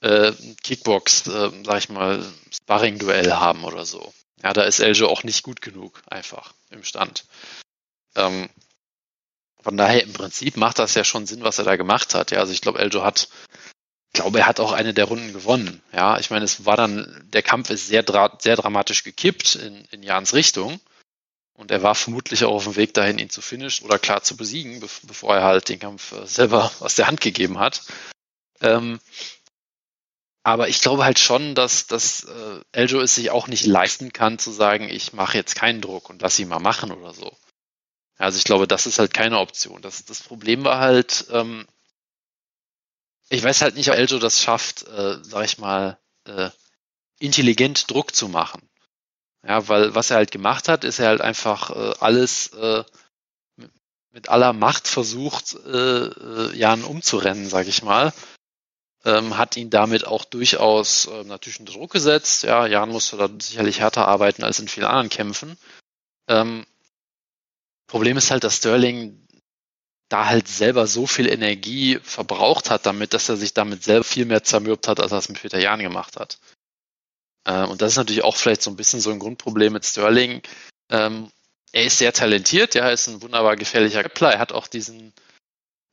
äh, Kickbox, äh, sag ich mal, Sparring-Duell haben oder so. Ja, da ist Eljo auch nicht gut genug, einfach im Stand. Ähm, von daher im Prinzip macht das ja schon Sinn, was er da gemacht hat. Ja, also ich glaube, Eljo hat glaube, er hat auch eine der Runden gewonnen. Ja, ich meine, es war dann, der Kampf ist sehr, dra sehr dramatisch gekippt in, in Jans Richtung. Und er war vermutlich auch auf dem Weg dahin, ihn zu finishen oder klar zu besiegen, be bevor er halt den Kampf äh, selber aus der Hand gegeben hat. Ähm, aber ich glaube halt schon, dass, dass äh, Eljo es sich auch nicht leisten kann, zu sagen, ich mache jetzt keinen Druck und lass ihn mal machen oder so. Also ich glaube, das ist halt keine Option. Das, das Problem war halt, ähm, ich weiß halt nicht, ob Eljo das schafft, äh, sag ich mal, äh, intelligent Druck zu machen. Ja, weil was er halt gemacht hat, ist er halt einfach äh, alles äh, mit aller Macht versucht, äh, äh, Jan umzurennen, sag ich mal. Ähm, hat ihn damit auch durchaus äh, natürlich unter Druck gesetzt. Ja, Jan musste da sicherlich härter arbeiten als in vielen anderen Kämpfen. Ähm, Problem ist halt, dass Sterling da halt selber so viel Energie verbraucht hat damit, dass er sich damit selber viel mehr zermürbt hat, als er es mit Peter Jan gemacht hat. Äh, und das ist natürlich auch vielleicht so ein bisschen so ein Grundproblem mit Sterling. Ähm, er ist sehr talentiert, ja, er ist ein wunderbar gefährlicher Grappler. Er hat auch diesen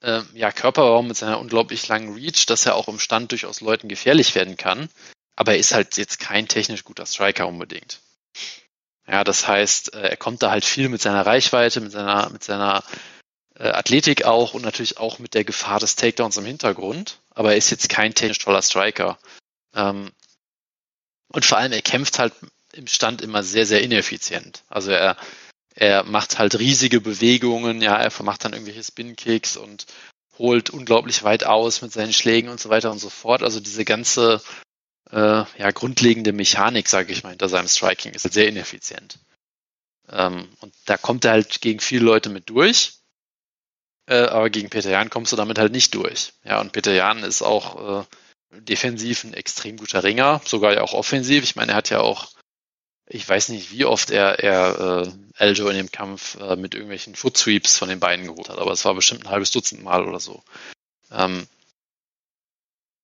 äh, ja, Körperraum mit seiner unglaublich langen Reach, dass er auch im Stand durchaus Leuten gefährlich werden kann. Aber er ist halt jetzt kein technisch guter Striker unbedingt. Ja, das heißt, äh, er kommt da halt viel mit seiner Reichweite, mit seiner, mit seiner äh, Athletik auch und natürlich auch mit der Gefahr des Takedowns im Hintergrund. Aber er ist jetzt kein technisch toller Striker. Ähm, und vor allem, er kämpft halt im Stand immer sehr, sehr ineffizient. Also er, er macht halt riesige Bewegungen, ja, er macht dann irgendwelche Spin-Kicks und holt unglaublich weit aus mit seinen Schlägen und so weiter und so fort. Also diese ganze äh, ja, grundlegende Mechanik, sage ich mal, hinter seinem Striking ist halt sehr ineffizient. Ähm, und da kommt er halt gegen viele Leute mit durch. Äh, aber gegen Peter Jan kommst du damit halt nicht durch. Ja, und Peter Jan ist auch äh, defensiv ein extrem guter Ringer, sogar ja auch offensiv. Ich meine, er hat ja auch, ich weiß nicht, wie oft er, er äh, Eljo in dem Kampf äh, mit irgendwelchen Footsweeps von den Beinen geholt hat, aber es war bestimmt ein halbes Dutzend Mal oder so. Ähm,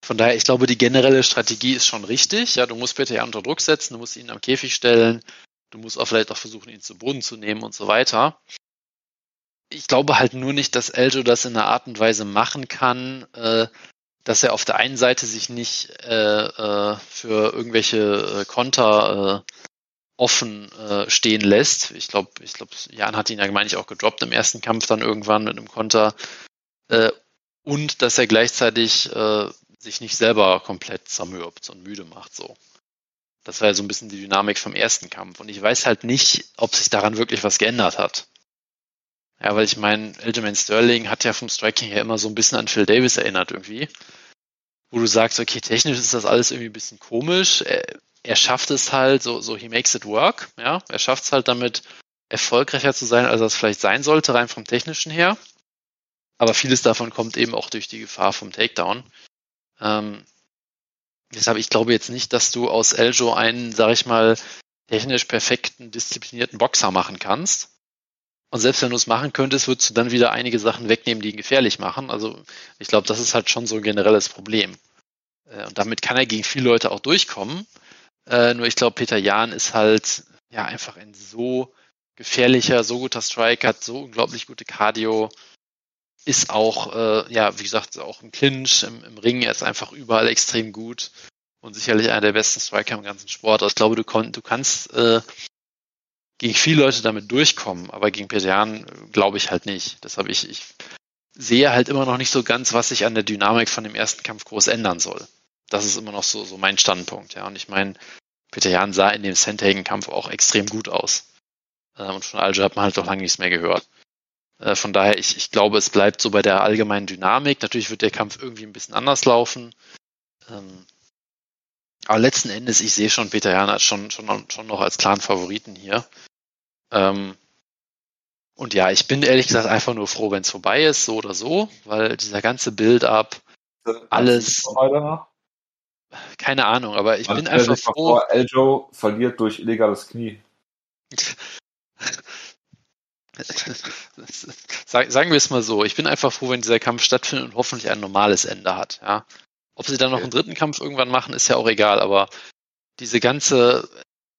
von daher, ich glaube, die generelle Strategie ist schon richtig. Ja, du musst Peter Jan unter Druck setzen, du musst ihn am Käfig stellen, du musst auch vielleicht auch versuchen, ihn zu Boden zu nehmen und so weiter ich glaube halt nur nicht, dass Eljo das in einer Art und Weise machen kann, äh, dass er auf der einen Seite sich nicht äh, äh, für irgendwelche äh, Konter äh, offen äh, stehen lässt. Ich glaube, ich glaube, Jan hat ihn ja, meine ich, auch gedroppt im ersten Kampf dann irgendwann mit einem Konter. Äh, und dass er gleichzeitig äh, sich nicht selber komplett zermürbt und müde macht so. Das war ja so ein bisschen die Dynamik vom ersten Kampf. Und ich weiß halt nicht, ob sich daran wirklich was geändert hat. Ja, weil ich meine, Aljamain Sterling hat ja vom Striking her immer so ein bisschen an Phil Davis erinnert irgendwie. Wo du sagst, okay, technisch ist das alles irgendwie ein bisschen komisch. Er, er schafft es halt, so, so he makes it work, ja. Er schafft es halt damit, erfolgreicher zu sein, als er es vielleicht sein sollte, rein vom technischen her. Aber vieles davon kommt eben auch durch die Gefahr vom Takedown. Ähm, deshalb, ich glaube jetzt nicht, dass du aus Eljo einen, sag ich mal, technisch perfekten, disziplinierten Boxer machen kannst. Und selbst wenn du es machen könntest, würdest du dann wieder einige Sachen wegnehmen, die ihn gefährlich machen. Also ich glaube, das ist halt schon so ein generelles Problem. Äh, und damit kann er gegen viele Leute auch durchkommen. Äh, nur ich glaube, Peter Jahn ist halt ja einfach ein so gefährlicher, so guter Striker, hat so unglaublich gute Cardio, ist auch, äh, ja, wie gesagt, auch im Clinch, im, im Ring, er ist einfach überall extrem gut und sicherlich einer der besten Striker im ganzen Sport. Also ich glaube, du, kon du kannst äh, gegen viele Leute damit durchkommen, aber gegen Petian glaube ich halt nicht. Deshalb ich, ich sehe halt immer noch nicht so ganz, was sich an der Dynamik von dem ersten Kampf groß ändern soll. Das ist immer noch so, so mein Standpunkt, ja. Und ich meine, Peter Jan sah in dem Sandhagen-Kampf auch extrem gut aus. Äh, und von Alger hat man halt doch lange nichts mehr gehört. Äh, von daher, ich, ich glaube, es bleibt so bei der allgemeinen Dynamik. Natürlich wird der Kampf irgendwie ein bisschen anders laufen. Ähm, aber letzten Endes, ich sehe schon Peter Jan als schon, schon, schon noch als klaren Favoriten hier. Ähm, und ja, ich bin ehrlich gesagt einfach nur froh, wenn es vorbei ist, so oder so, weil dieser ganze Build-up, alles. Keine Ahnung, aber ich Man bin einfach froh. Vor, Eljo verliert durch illegales Knie. Sagen wir es mal so, ich bin einfach froh, wenn dieser Kampf stattfindet und hoffentlich ein normales Ende hat. Ja. Ob sie dann noch einen dritten Kampf irgendwann machen, ist ja auch egal, aber diese ganze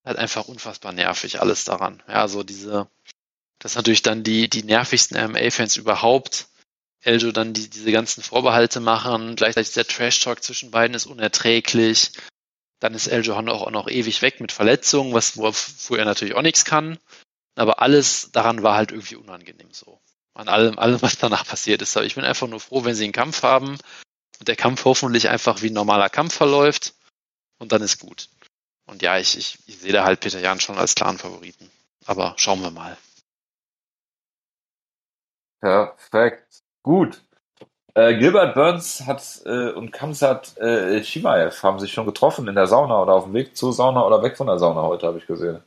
halt einfach unfassbar nervig, alles daran. Ja, so diese, das natürlich dann die, die nervigsten MMA-Fans überhaupt. Eljo dann die, diese ganzen Vorbehalte machen, gleichzeitig der Trash-Talk zwischen beiden ist unerträglich. Dann ist El Johan auch, noch ewig weg mit Verletzungen, was, wo er natürlich auch nichts kann. Aber alles daran war halt irgendwie unangenehm so. An allem, allem, was danach passiert ist. Aber ich bin einfach nur froh, wenn sie einen Kampf haben und der Kampf hoffentlich einfach wie ein normaler Kampf verläuft und dann ist gut. Und ja, ich, ich, ich sehe da halt Peter Jan schon als klaren Favoriten. Aber schauen wir mal. Perfekt. Gut. Äh, Gilbert Burns hat äh, und Kamsat äh, Shimaev haben sich schon getroffen in der Sauna oder auf dem Weg zur Sauna oder weg von der Sauna heute, habe ich gesehen.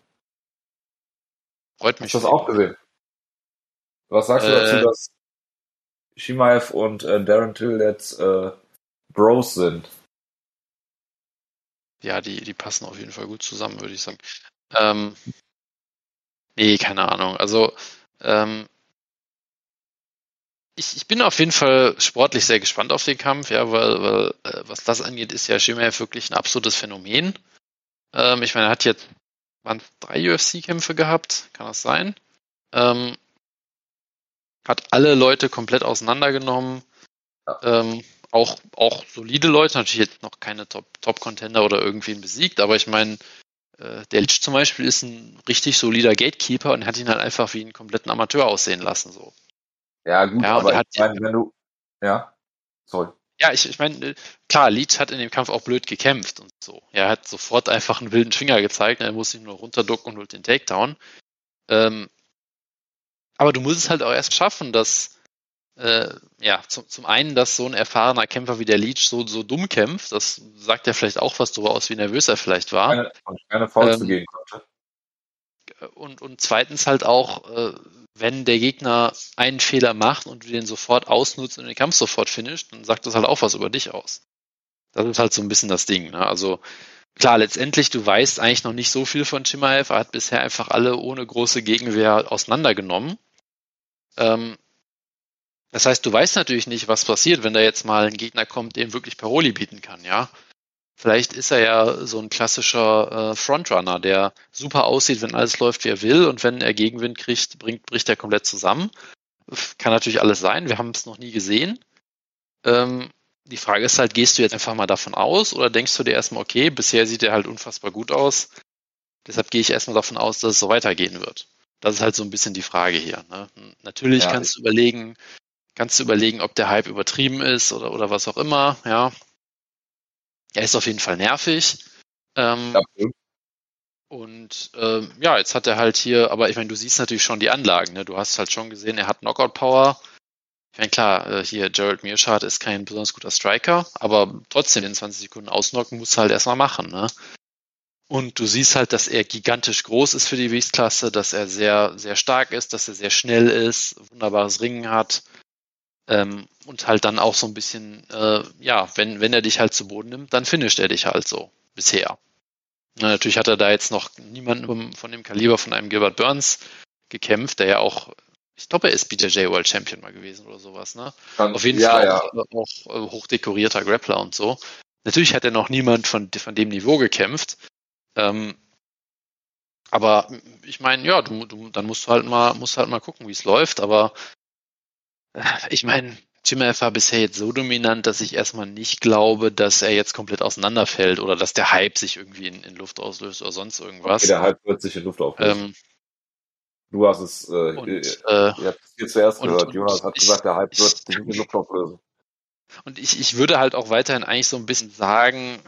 Freut mich. Hast du das auch gesehen? Was sagst du dazu, äh, dass Shimaev und äh, Darren Till jetzt äh, Bros sind? ja, die, die passen auf jeden Fall gut zusammen, würde ich sagen. Ähm, nee, keine Ahnung. Also, ähm, ich, ich bin auf jeden Fall sportlich sehr gespannt auf den Kampf, ja, weil, weil äh, was das angeht, ist ja Shimaev wirklich ein absolutes Phänomen. Ähm, ich meine, er hat jetzt waren drei UFC-Kämpfe gehabt, kann das sein? Ähm, hat alle Leute komplett auseinandergenommen. Ja. Ähm, auch, auch solide Leute, natürlich jetzt noch keine Top-Contender Top oder irgendwen besiegt, aber ich meine, äh, der Lich zum Beispiel ist ein richtig solider Gatekeeper und hat ihn halt einfach wie einen kompletten Amateur aussehen lassen. So. Ja, gut, ja, aber hat, ich meine, wenn du. Ja, sorry. Ja, ich, ich meine, klar, Leach hat in dem Kampf auch blöd gekämpft und so. Er hat sofort einfach einen wilden Finger gezeigt, er muss ihn nur runterducken und holt den Takedown. Ähm, aber du musst es halt auch erst schaffen, dass äh, ja, zum, zum einen, dass so ein erfahrener Kämpfer wie der Leech so, so dumm kämpft, das sagt ja vielleicht auch was darüber aus, wie nervös er vielleicht war. Keine, keine Faust ähm, begehen konnte. Und, und zweitens halt auch, äh, wenn der Gegner einen Fehler macht und du den sofort ausnutzt und den Kampf sofort finisht, dann sagt das halt auch was über dich aus. Das ist halt so ein bisschen das Ding. Ne? Also klar, letztendlich, du weißt eigentlich noch nicht so viel von Chimaev. Er hat bisher einfach alle ohne große Gegenwehr auseinandergenommen. Ähm, das heißt, du weißt natürlich nicht, was passiert, wenn da jetzt mal ein Gegner kommt, dem wirklich Paroli bieten kann, ja. Vielleicht ist er ja so ein klassischer äh, Frontrunner, der super aussieht, wenn alles läuft, wie er will, und wenn er Gegenwind kriegt, bringt, bricht er komplett zusammen. Kann natürlich alles sein, wir haben es noch nie gesehen. Ähm, die Frage ist halt, gehst du jetzt einfach mal davon aus oder denkst du dir erstmal, okay, bisher sieht er halt unfassbar gut aus, deshalb gehe ich erstmal davon aus, dass es so weitergehen wird. Das ist halt so ein bisschen die Frage hier. Ne? Natürlich ja, kannst du überlegen, kannst du überlegen, ob der Hype übertrieben ist oder, oder was auch immer, ja. Er ist auf jeden Fall nervig. Ähm, ja. Und ähm, ja, jetzt hat er halt hier, aber ich meine, du siehst natürlich schon die Anlagen, ne? Du hast halt schon gesehen, er hat Knockout-Power. Ich meine, klar, äh, hier Gerald Mearshart ist kein besonders guter Striker, aber trotzdem in 20 Sekunden ausnocken musst du halt erstmal machen, ne? Und du siehst halt, dass er gigantisch groß ist für die Gewichtsklasse, dass er sehr, sehr stark ist, dass er sehr schnell ist, wunderbares Ringen hat. Ähm, und halt dann auch so ein bisschen, äh, ja, wenn, wenn er dich halt zu Boden nimmt, dann finisht er dich halt so bisher. Na, natürlich hat er da jetzt noch niemanden von dem Kaliber von einem Gilbert Burns gekämpft, der ja auch, ich glaube, er ist BJJ World Champion mal gewesen oder sowas, ne? Kann, Auf jeden ja, Fall ja. auch, auch, äh, hochdekorierter Grappler und so. Natürlich hat er noch niemand von, von dem Niveau gekämpft. Ähm, aber ich meine, ja, du, du, dann musst du halt mal, musst halt mal gucken, wie es läuft. Aber ich meine, Chimaev war bisher jetzt so dominant, dass ich erstmal nicht glaube, dass er jetzt komplett auseinanderfällt oder dass der Hype sich irgendwie in, in Luft auslöst oder sonst irgendwas. Okay, der Hype wird sich in Luft auflösen. Ähm, du hast es, äh, und, ihr, äh, ihr habt es hier zuerst und, gehört. Und Jonas hat ich, gesagt, der Hype wird sich in Luft auflösen. Und ich, ich würde halt auch weiterhin eigentlich so ein bisschen sagen,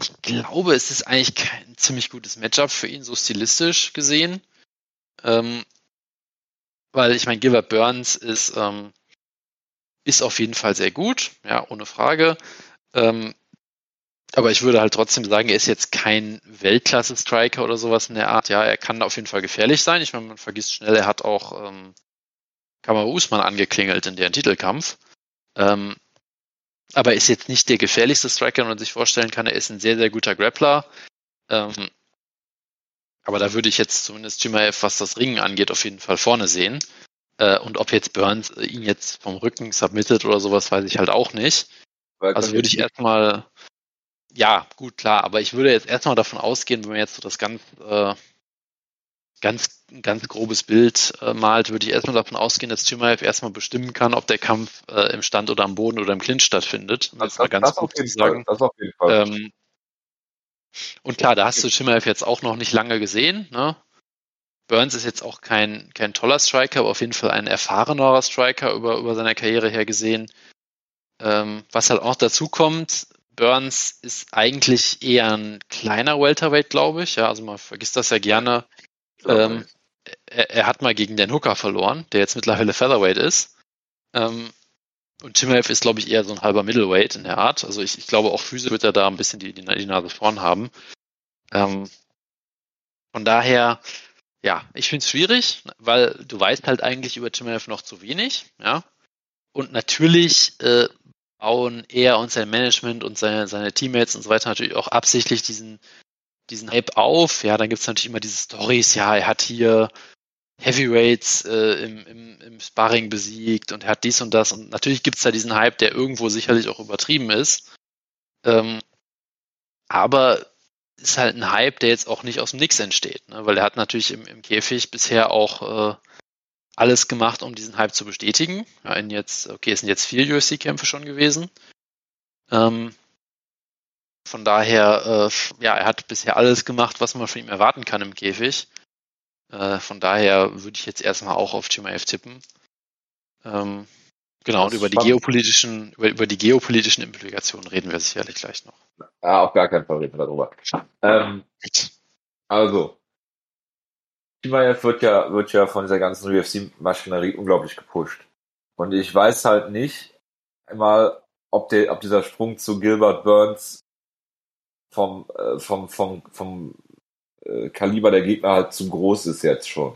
ich glaube, es ist eigentlich kein ziemlich gutes Matchup für ihn, so stilistisch gesehen. Ähm, weil ich meine, Gilbert Burns ist ähm, ist auf jeden Fall sehr gut, ja, ohne Frage. Ähm, aber ich würde halt trotzdem sagen, er ist jetzt kein Weltklasse-Striker oder sowas in der Art. Ja, er kann auf jeden Fall gefährlich sein. Ich meine, man vergisst schnell, er hat auch ähm, Kamau Usman angeklingelt in deren Titelkampf. Ähm, aber ist jetzt nicht der gefährlichste Striker, den man sich vorstellen kann. Er ist ein sehr, sehr guter Grappler. Ähm, aber da würde ich jetzt zumindest Chimaev, was das Ringen angeht, auf jeden Fall vorne sehen. Äh, und ob jetzt Burns ihn jetzt vom Rücken submittet oder sowas, weiß ich halt auch nicht. also würde ich erstmal, ja, gut, klar, aber ich würde jetzt erstmal davon ausgehen, wenn man jetzt so das ganz, äh, ganz, ganz grobes Bild äh, malt, würde ich erstmal davon ausgehen, dass Chimaev erstmal bestimmen kann, ob der Kampf im Stand oder am Boden oder im Clinch stattfindet. Das, das ganz das gut zu sagen. Fall. Das auf jeden Fall. Ähm, und klar, da hast du Chimaev jetzt auch noch nicht lange gesehen, ne? Burns ist jetzt auch kein, kein toller Striker, aber auf jeden Fall ein erfahrenerer Striker über, über seine Karriere her gesehen. Ähm, was halt auch dazu kommt, Burns ist eigentlich eher ein kleiner Welterweight, glaube ich. Ja, also man vergisst das ja gerne. Ähm, er, er, hat mal gegen den Hooker verloren, der jetzt mittlerweile Featherweight ist. Ähm, und Chimaev ist, glaube ich, eher so ein halber Middleweight in der Art. Also ich, ich glaube, auch physisch wird er da ein bisschen die, die, die Nase vorn haben. Ähm, von daher, ja, ich finde es schwierig, weil du weißt halt eigentlich über Chimaev noch zu wenig, ja. Und natürlich äh, bauen er und sein Management und seine, seine Teammates und so weiter natürlich auch absichtlich diesen, diesen Hype auf. Ja, dann gibt es natürlich immer diese Stories, ja, er hat hier Heavyweights äh, im, im, im Sparring besiegt und er hat dies und das. Und natürlich gibt es da diesen Hype, der irgendwo sicherlich auch übertrieben ist. Ähm, aber ist halt ein Hype, der jetzt auch nicht aus dem Nix entsteht, ne? weil er hat natürlich im, im Käfig bisher auch äh, alles gemacht, um diesen Hype zu bestätigen. Ja, in jetzt, okay, es sind jetzt vier UFC-Kämpfe schon gewesen. Ähm, von daher, äh, ja, er hat bisher alles gemacht, was man von ihm erwarten kann im Käfig. Äh, von daher würde ich jetzt erstmal auch auf Chimaev tippen. Ähm, genau, und über die geopolitischen, über, über die geopolitischen Implikationen reden wir sicherlich gleich noch. Ja, auf gar keinen Fall reden wir darüber. Ähm, also, Chimaev wird ja, wird ja von dieser ganzen UFC-Maschinerie unglaublich gepusht. Und ich weiß halt nicht einmal, ob, der, ob dieser Sprung zu Gilbert Burns vom, äh, vom, vom, vom äh, Kaliber der Gegner halt zu groß ist jetzt schon.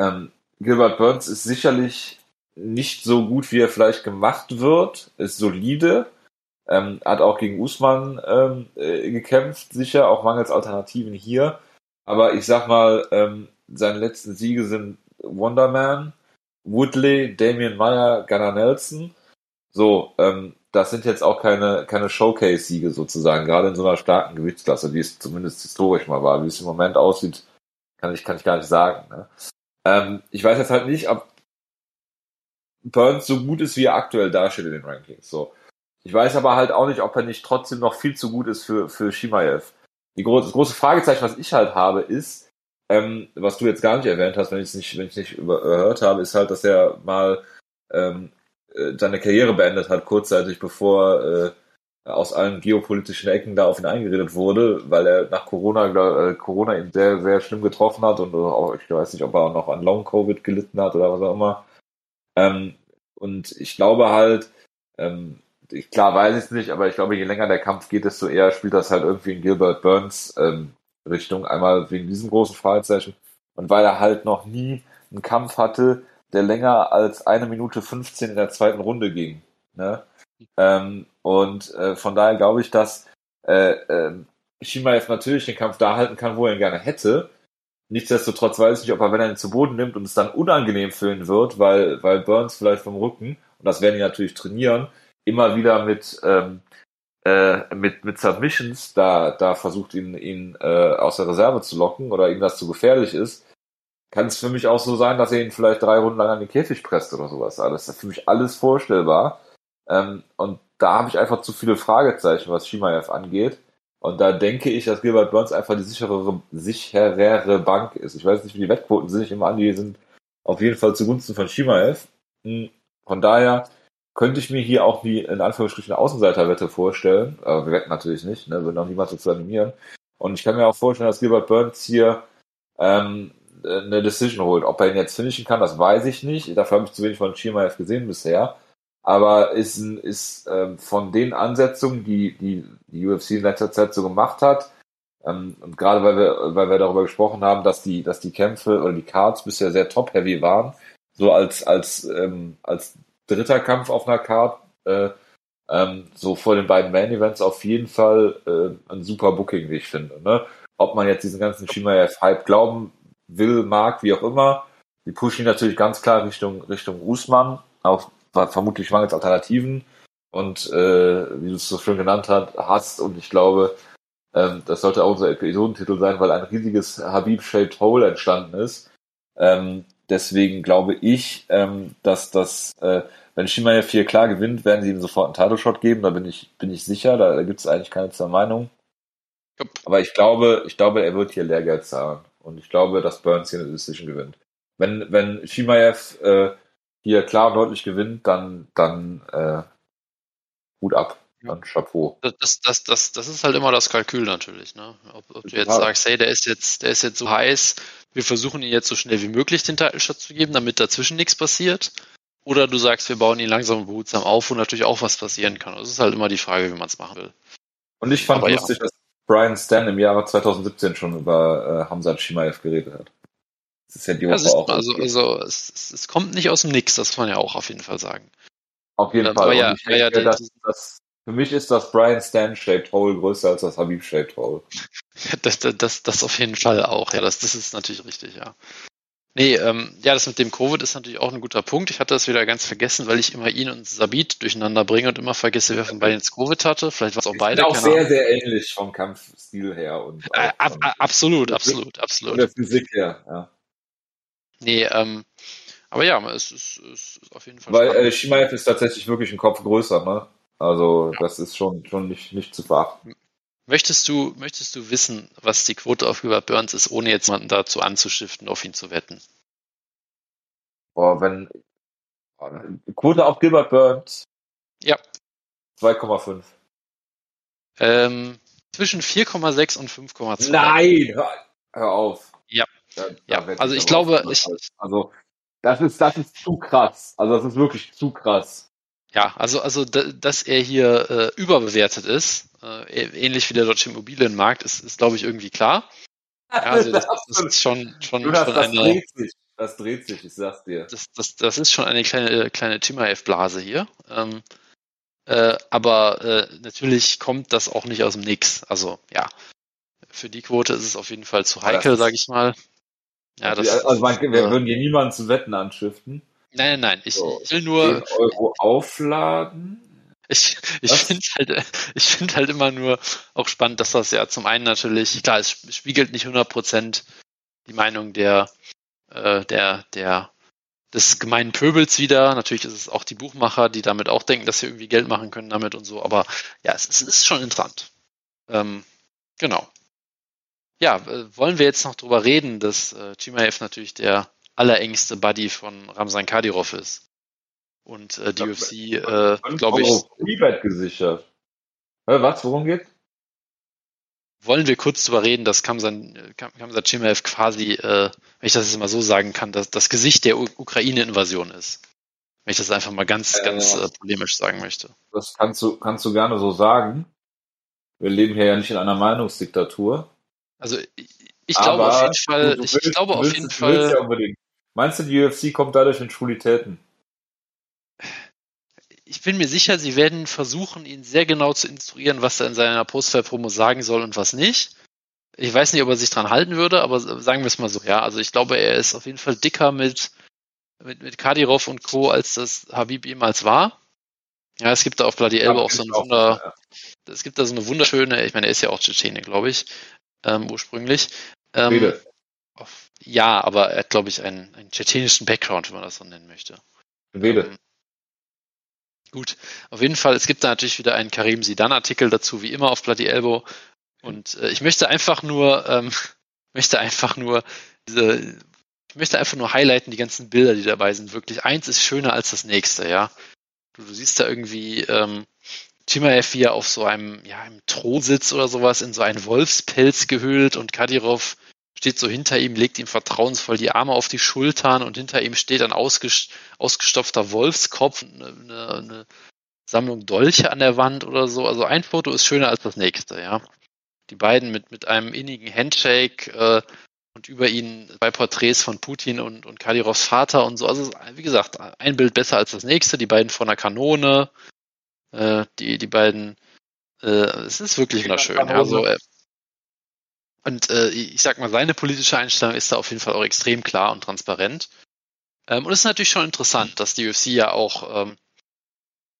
Ähm, Gilbert Burns ist sicherlich nicht so gut, wie er vielleicht gemacht wird, ist solide, ähm, hat auch gegen Usman ähm, äh, gekämpft, sicher, auch mangels Alternativen hier. Aber ich sag mal, ähm, seine letzten Siege sind Wonderman, Woodley, Damian Meyer, Gunnar Nelson. So, ähm, das sind jetzt auch keine, keine Showcase-Siege sozusagen, gerade in so einer starken Gewichtsklasse, wie es zumindest historisch mal war. Wie es im Moment aussieht, kann ich, kann ich gar nicht sagen. Ne? Ähm, ich weiß jetzt halt nicht, ob Burns so gut ist, wie er aktuell dasteht in den Rankings. So. Ich weiß aber halt auch nicht, ob er nicht trotzdem noch viel zu gut ist für, für Shimaev. Die große, das große Fragezeichen, was ich halt habe, ist, ähm, was du jetzt gar nicht erwähnt hast, wenn ich es nicht, wenn ich nicht überhört habe, ist halt, dass er mal ähm, äh, seine Karriere beendet hat, kurzzeitig bevor äh, aus allen geopolitischen Ecken da auf ihn eingeredet wurde, weil er nach Corona, äh, Corona ihn sehr, sehr schlimm getroffen hat und auch, ich weiß nicht, ob er auch noch an Long-Covid gelitten hat oder was auch immer. Ähm, und ich glaube halt, ähm, ich, klar weiß ich es nicht, aber ich glaube, je länger der Kampf geht, desto eher spielt das halt irgendwie in Gilbert Burns ähm, Richtung. Einmal wegen diesem großen Fragezeichen und weil er halt noch nie einen Kampf hatte, der länger als eine Minute 15 in der zweiten Runde ging. Ne? Ähm, und äh, von daher glaube ich, dass äh, äh, Shimaev natürlich den Kampf da halten kann, wo er ihn gerne hätte. Nichtsdestotrotz weiß ich nicht, ob er, wenn er ihn zu Boden nimmt und es dann unangenehm fühlen wird, weil, weil Burns vielleicht vom Rücken, und das werden die natürlich trainieren, immer wieder mit, ähm, äh, mit, mit Submissions da, da versucht, ihn, ihn äh, aus der Reserve zu locken oder ihm das zu gefährlich ist, kann es für mich auch so sein, dass er ihn vielleicht drei Runden lang an den Käfig presst oder sowas. Also das ist für mich alles vorstellbar. Ähm, und da habe ich einfach zu viele Fragezeichen, was Shimaev angeht. Und da denke ich, dass Gilbert Burns einfach die sicherere, sicherere Bank ist. Ich weiß nicht, wie die Wettquoten sind. Ich nehme an, die sind auf jeden Fall zugunsten von Shimaev. Hm, von daher könnte ich mir hier auch wie in Anführungsstrichen eine Außenseiterwette vorstellen. Aber wir wetten natürlich nicht, ne? würden auch niemals dazu animieren. Und ich kann mir auch vorstellen, dass Gilbert Burns hier ähm, eine Decision holt. Ob er ihn jetzt finishen kann, das weiß ich nicht. Dafür habe ich zu wenig von Shimaev gesehen bisher. Aber ist, ist ähm, von den Ansetzungen, die, die die UFC in letzter Zeit so gemacht hat, ähm, und gerade weil wir, weil wir darüber gesprochen haben, dass die, dass die Kämpfe oder die Cards bisher sehr top-heavy waren, so als, als, ähm, als dritter Kampf auf einer Card, äh, ähm, so vor den beiden Main-Events auf jeden Fall äh, ein super Booking, wie ich finde. Ne? Ob man jetzt diesen ganzen Shimaev-Hype glauben will, mag, wie auch immer. Die pushen natürlich ganz klar Richtung, Richtung Usman, auch vermutlich mangels Alternativen und äh, wie du es so schön genannt hast, hast und ich glaube, ähm, das sollte auch unser Episodentitel sein, weil ein riesiges Habib-shaped Hole entstanden ist. Ähm, deswegen glaube ich, ähm, dass das, äh, wenn Shimaev hier klar gewinnt, werden sie ihm sofort einen Title Shot geben, da bin ich, bin ich sicher, da, da gibt es eigentlich keine zwei Meinungen. Aber ich glaube, ich glaube, er wird hier Lehrgeld zahlen. Und ich glaube, dass Burns hier eine Decision gewinnt. Wenn, wenn Shimaev äh, hier klar und deutlich gewinnt, dann, dann äh, Hut ab. Dann Chapeau. Das, das, das, das ist halt immer das Kalkül natürlich. Ne? Ob, ob du jetzt sagst, hey, der ist jetzt, der ist jetzt so heiß, wir versuchen ihn jetzt so schnell wie möglich den Title zu geben, damit dazwischen nichts passiert. Oder du sagst, wir bauen ihn langsam und behutsam auf, wo natürlich auch was passieren kann. Das ist halt immer die Frage, wie man es machen will. Und ich fand Aber lustig, ja. dass Brian Stan im Jahre 2017 schon über äh, Hamzat Shimaev geredet hat. Das ist ja die Woche ja, auch. Also, also es, es, kommt nicht aus dem Nix, das muss man ja auch auf jeden Fall sagen. Auf jeden Fall. Ja, denke, ja, das, das, für mich ist das Brian Stan-Shaped Hole größer als das Habib-Shaped Hole. das, das, das, das auf jeden Fall auch. Ja, das, das ist natürlich richtig, ja. Nee, ähm, ja, das mit dem Covid ist natürlich auch ein guter Punkt. Ich hatte das wieder ganz vergessen, weil ich immer ihn und Sabit durcheinander bringe und immer vergesse, wer von beiden jetzt Covid hatte. Vielleicht war es auch beide. Auch sehr, sehr ähnlich vom Kampfstil her. und äh, ab, Absolut, absolut, absolut. Von der Physik her, ja. Nee, ähm, aber ja, es ist, es ist auf jeden Fall. Weil äh, Shimaev ist tatsächlich wirklich ein Kopf größer, ne? Also ja. das ist schon, schon nicht, nicht zu verachten. Möchtest du, möchtest du wissen, was die Quote auf Gilbert Burns ist, ohne jetzt jemanden dazu anzuschiften, auf ihn zu wetten? Boah, wenn Quote auf Gilbert Burns? Ja. 2,5. Ähm, zwischen 4,6 und 5,2. Nein, hör, hör auf. Ja. Da, ja, also ich glaube, ich, also das ist, das ist zu krass. Also das ist wirklich zu krass. Ja, also, also dass er hier äh, überbewertet ist, äh, ähnlich wie der deutsche Immobilienmarkt, ist, ist glaube ich, irgendwie klar. Ja, also das, das ist schon, schon, schon das eine. Dreht sich. Das dreht sich, ich sag's dir. Das, das, das ist schon eine kleine, kleine Chimaev-Blase hier. Ähm, äh, aber äh, natürlich kommt das auch nicht aus dem Nix. Also ja, für die Quote ist es auf jeden Fall zu heikel, sage ich mal. Ja, das, also man, wir äh, würden hier niemanden zu Wetten anschriften. Nein, nein, nein. Ich, so, ich will nur. 10 Euro aufladen. Ich, ich finde halt, ich finde halt immer nur auch spannend, dass das ja zum einen natürlich, klar, es spiegelt nicht 100% die Meinung der, äh, der, der, des gemeinen Pöbels wieder. Natürlich ist es auch die Buchmacher, die damit auch denken, dass sie irgendwie Geld machen können damit und so. Aber ja, es, es ist schon interessant. Ähm, genau. Ja, äh, wollen wir jetzt noch drüber reden, dass äh, Chimaev natürlich der allerengste Buddy von Ramsan Kadyrov ist? Und äh, die UFC, äh, glaube ich. Freebet gesichert. Was, worum geht? Wollen wir kurz drüber reden, dass Kamsan, Kamsan quasi, äh, wenn ich das jetzt mal so sagen kann, dass das Gesicht der Ukraine-Invasion ist. Wenn ich das einfach mal ganz, äh, ganz äh, polemisch sagen möchte. Das kannst du, kannst du gerne so sagen. Wir leben hier ja nicht in einer Meinungsdiktatur. Also ich, glaube auf jeden Fall, willst, ich glaube auf jeden Fall. Ja Meinst du, die UFC kommt dadurch mit Schwulitäten? ich bin mir sicher, sie werden versuchen, ihn sehr genau zu instruieren, was er in seiner Postfire-Promo sagen soll und was nicht. Ich weiß nicht, ob er sich dran halten würde, aber sagen wir es mal so, ja. Also ich glaube, er ist auf jeden Fall dicker mit, mit, mit Kadirov und Co., als das Habib jemals war. Ja, es gibt da auf Bloody Elbow auch so ein Wunder, ja. es gibt da so eine wunderschöne, ich meine, er ist ja auch Tschetschene, glaube ich, ähm, ursprünglich. Ähm, auf, ja, aber er hat, glaube ich, einen, einen tschetschenischen Background, wenn man das so nennen möchte. Rede. Ähm, Gut, auf jeden Fall, es gibt da natürlich wieder einen Karim Sidan-Artikel dazu, wie immer auf Bloody Elbow. Und äh, ich möchte einfach nur, ähm, möchte einfach nur diese, ich möchte einfach nur highlighten, die ganzen Bilder, die dabei sind. Wirklich, eins ist schöner als das nächste, ja. Du, du siehst da irgendwie ähm, Chimaev, wie er auf so einem, ja, einem Thron sitzt oder sowas, in so einen Wolfspelz gehüllt und Kadirov steht so hinter ihm, legt ihm vertrauensvoll die Arme auf die Schultern und hinter ihm steht ein ausgestopfter Wolfskopf, eine, eine, eine Sammlung Dolche an der Wand oder so. Also ein Foto ist schöner als das nächste, ja. Die beiden mit, mit einem innigen Handshake äh, und über ihnen zwei Porträts von Putin und, und Kadirovs Vater und so. Also wie gesagt, ein Bild besser als das nächste, die beiden vor einer Kanone, äh, die, die beiden, äh, es ist wirklich wunderschön. Also, äh, und äh, ich sag mal, seine politische Einstellung ist da auf jeden Fall auch extrem klar und transparent. Ähm, und es ist natürlich schon interessant, dass die UFC ja auch, ähm,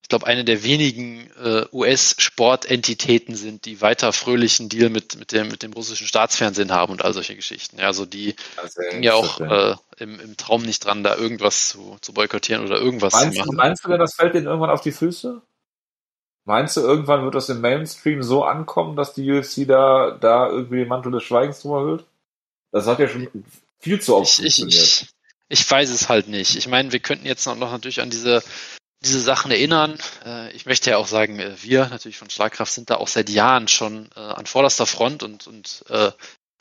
ich glaube, eine der wenigen äh, US-Sportentitäten sind, die weiter fröhlichen Deal mit, mit, dem, mit dem russischen Staatsfernsehen haben und all solche Geschichten. Ja, also die gingen ja auch äh, im, im Traum nicht dran, da irgendwas zu, zu boykottieren oder irgendwas meinst zu machen. Meinst du denn, das fällt denen irgendwann auf die Füße? Meinst du, irgendwann wird das im Mainstream so ankommen, dass die UFC da, da irgendwie den Mantel des Schweigens drüber hüllt? Das hat ja schon viel zu oft ich, funktioniert. Ich, ich, weiß es halt nicht. Ich meine, wir könnten jetzt noch, noch natürlich an diese, diese Sachen erinnern. Äh, ich möchte ja auch sagen, äh, wir natürlich von Schlagkraft sind da auch seit Jahren schon äh, an vorderster Front und, und äh,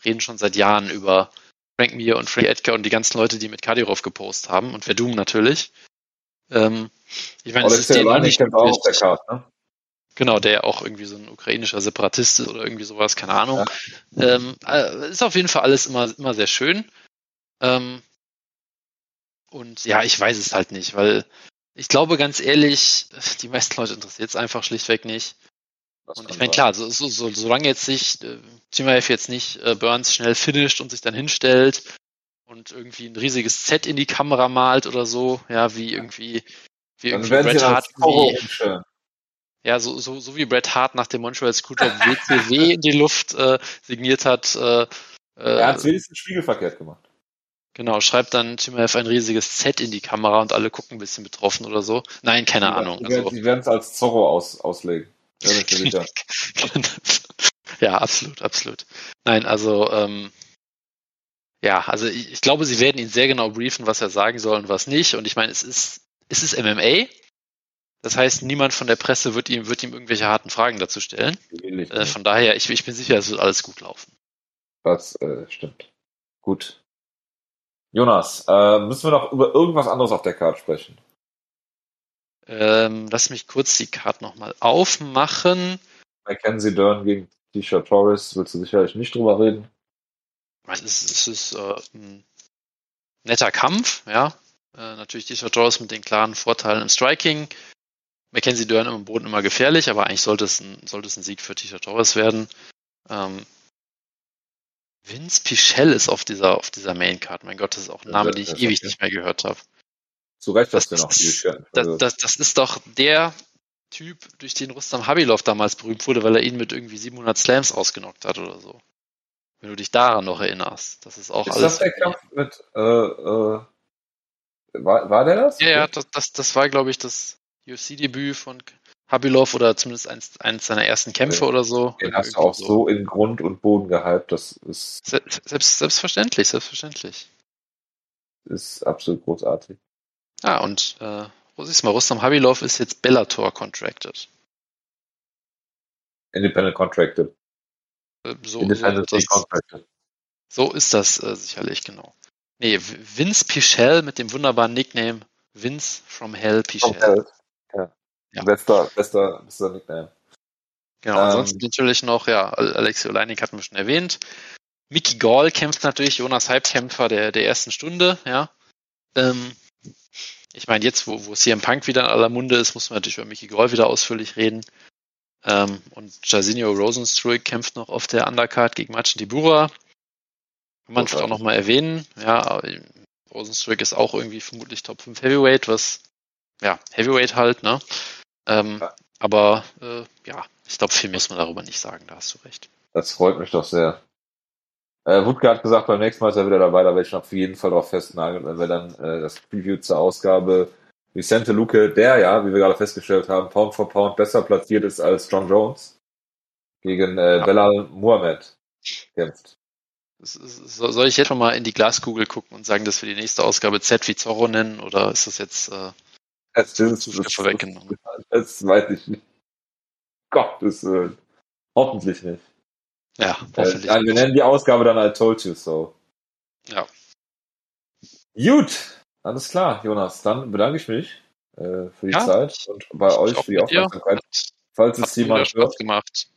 reden schon seit Jahren über Frank Mir und Frank Edgar und die ganzen Leute, die mit Kadyrov gepostet haben und Verdum natürlich. Ähm, ich meine, es ist denen auch nicht auch auf der Karte, ne? Genau, der ja auch irgendwie so ein ukrainischer Separatist ist oder irgendwie sowas, keine Ahnung. Ja. Ähm, äh, ist auf jeden Fall alles immer, immer sehr schön. Ähm, und ja, ich weiß es halt nicht, weil ich glaube ganz ehrlich, die meisten Leute interessiert es einfach schlichtweg nicht. und ich meine, klar, so, so, so, solange jetzt sich äh, Chimaev jetzt nicht äh, Burns schnell finisht und sich dann hinstellt und irgendwie ein riesiges Z in die Kamera malt oder so, ja, wie irgendwie, wie irgendwie Bret Hart wie, ja, so, so, so wie Bret Hart nach dem Montreal Screwjob WCW in die Luft äh, signiert hat. Äh, er hat es wenigstens spiegelverkehrt gemacht. Genau, schreibt dann Chimaev ein riesiges Z in die Kamera und alle gucken ein bisschen betroffen oder so. Nein, keine die, Ahnung. Die, also, die werden es als Zorro aus, auslegen. Ja, ja, absolut, absolut. Nein, also ähm, ja, also ich, ich glaube, sie werden ihn sehr genau briefen, was er sagen soll und was nicht. Und ich meine, es ist, es ist MMA, das heißt, niemand von der Presse wird ihm, wird ihm irgendwelche harten Fragen dazu stellen. Äh, von daher, ich, ich bin sicher, es wird alles gut laufen. Das äh, stimmt. Gut. Jonas, äh, müssen wir noch über irgendwas anderes auf der Karte sprechen? Ähm, lass mich kurz die Karte nochmal aufmachen. Mackenzie Dern gegen Tisha Torres, willst du sicherlich nicht drüber reden? Es ist, es ist äh, ein netter Kampf, ja. Äh, natürlich Tisha Torres mit den klaren Vorteilen im Striking. Mackenzie Dern im Boden immer gefährlich, aber eigentlich sollte es ein, sollte es ein Sieg für Tisha Torres werden. Ähm, Vince Pichel ist auf dieser, auf dieser Maincard. Mein Gott, das ist auch ein Name, den ich ewig nicht mehr gehört habe. Zu Recht hast du noch ist, das, das, das ist doch der Typ, durch den Rustam Habilov damals berühmt wurde, weil er ihn mit irgendwie 700 Slams ausgenockt hat oder so. Wenn du dich daran noch erinnerst. Das ist auch ist alles. Das der Kampf mit, äh, äh, war, war der das? Ja, ja, das, das, das war, glaube ich, das, UFC-Debüt von Habilov oder zumindest eins, eins seiner ersten Kämpfe ja. oder so. Den hast du auch so. so in Grund und Boden gehypt, das ist. Selbst, selbstverständlich, selbstverständlich. Ist absolut großartig. Ja, und äh, siehst mal, Rustam Habilov ist jetzt Bellator contracted. Independent Contracted. Äh, So, Independent so, ist das, Contracted. so ist das äh, sicherlich, genau. Nee, Vince Pichel mit dem wunderbaren Nickname Vince from Hell Pichel. Compelled. Ja. Ja. Bester, bester, bester Nickname. Genau, Ähm, ansonsten natürlich noch, ja, Al- Alexei Oleinik hatten wir schon erwähnt. Mickey Gall kämpft natürlich, Jonas Halbkämpfer der, der ersten Stunde, ja. Ähm, ich meine, jetzt, wo, wo CM Punk wieder in aller Munde ist, muss man natürlich über Mickey Gall wieder ausführlich reden. Ähm, und Jairzinho Rosenstruik kämpft noch auf der Undercard gegen Machen Tibura. Kann man vielleicht auch nochmal erwähnen. Ja, Rosenstruik ist auch irgendwie vermutlich Top 5 Heavyweight, was, ja, Heavyweight halt, ne? Ähm, Ja. aber, äh, ja, ich glaube, viel muss man darüber nicht sagen, da hast du recht. Das freut mich doch sehr. Äh, Wutke hat gesagt, beim nächsten Mal ist er wieder dabei, da werde ich auf jeden Fall drauf festnageln, wenn wir dann äh, das Preview zur Ausgabe Vicente Luque, der ja, wie wir gerade festgestellt haben, Pound for Pound besser platziert ist als John Jones, gegen äh, Ja. Belal Muhammad kämpft. Soll ich jetzt schon mal in die Glaskugel gucken und sagen, dass wir die nächste Ausgabe Z wie Zorro nennen, oder ist das jetzt äh, Das, ist, zu viel das, vorweggenommen? das weiß ich nicht. Gottes Willen. Hoffentlich nicht. Ja, Äh, hoffentlich. nein, wir nennen die Ausgabe dann I told you so. Ja. Gut, alles klar, Jonas. Dann bedanke ich mich äh, für die Ja, Zeit und bei euch Auch für die dir. Aufmerksamkeit. Hat, Falls es jemand hört, gemacht.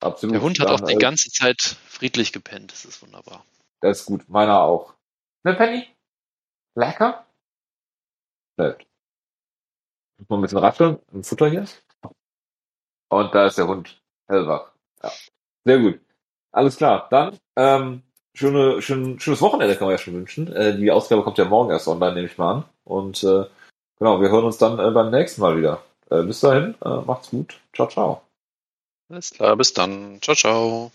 absolut. Der Hund hat auch die ganze Zeit friedlich gepennt. Das ist wunderbar. Das ist gut, meiner auch. Ne, Penny? Lecker? Nett. Muss mal ein bisschen rascheln, ein Futter hier. Und da ist der Hund hellwach. Ja. Sehr gut. Alles klar. Dann, ähm, schöne, schön, schönes Wochenende kann man ja schon wünschen. Äh, die Ausgabe kommt ja morgen erst online, nehme ich mal an. Und äh, genau, wir hören uns dann äh, beim nächsten Mal wieder. Äh, bis dahin, äh, macht's gut. Ciao, ciao. Alles klar, bis dann. Ciao, ciao.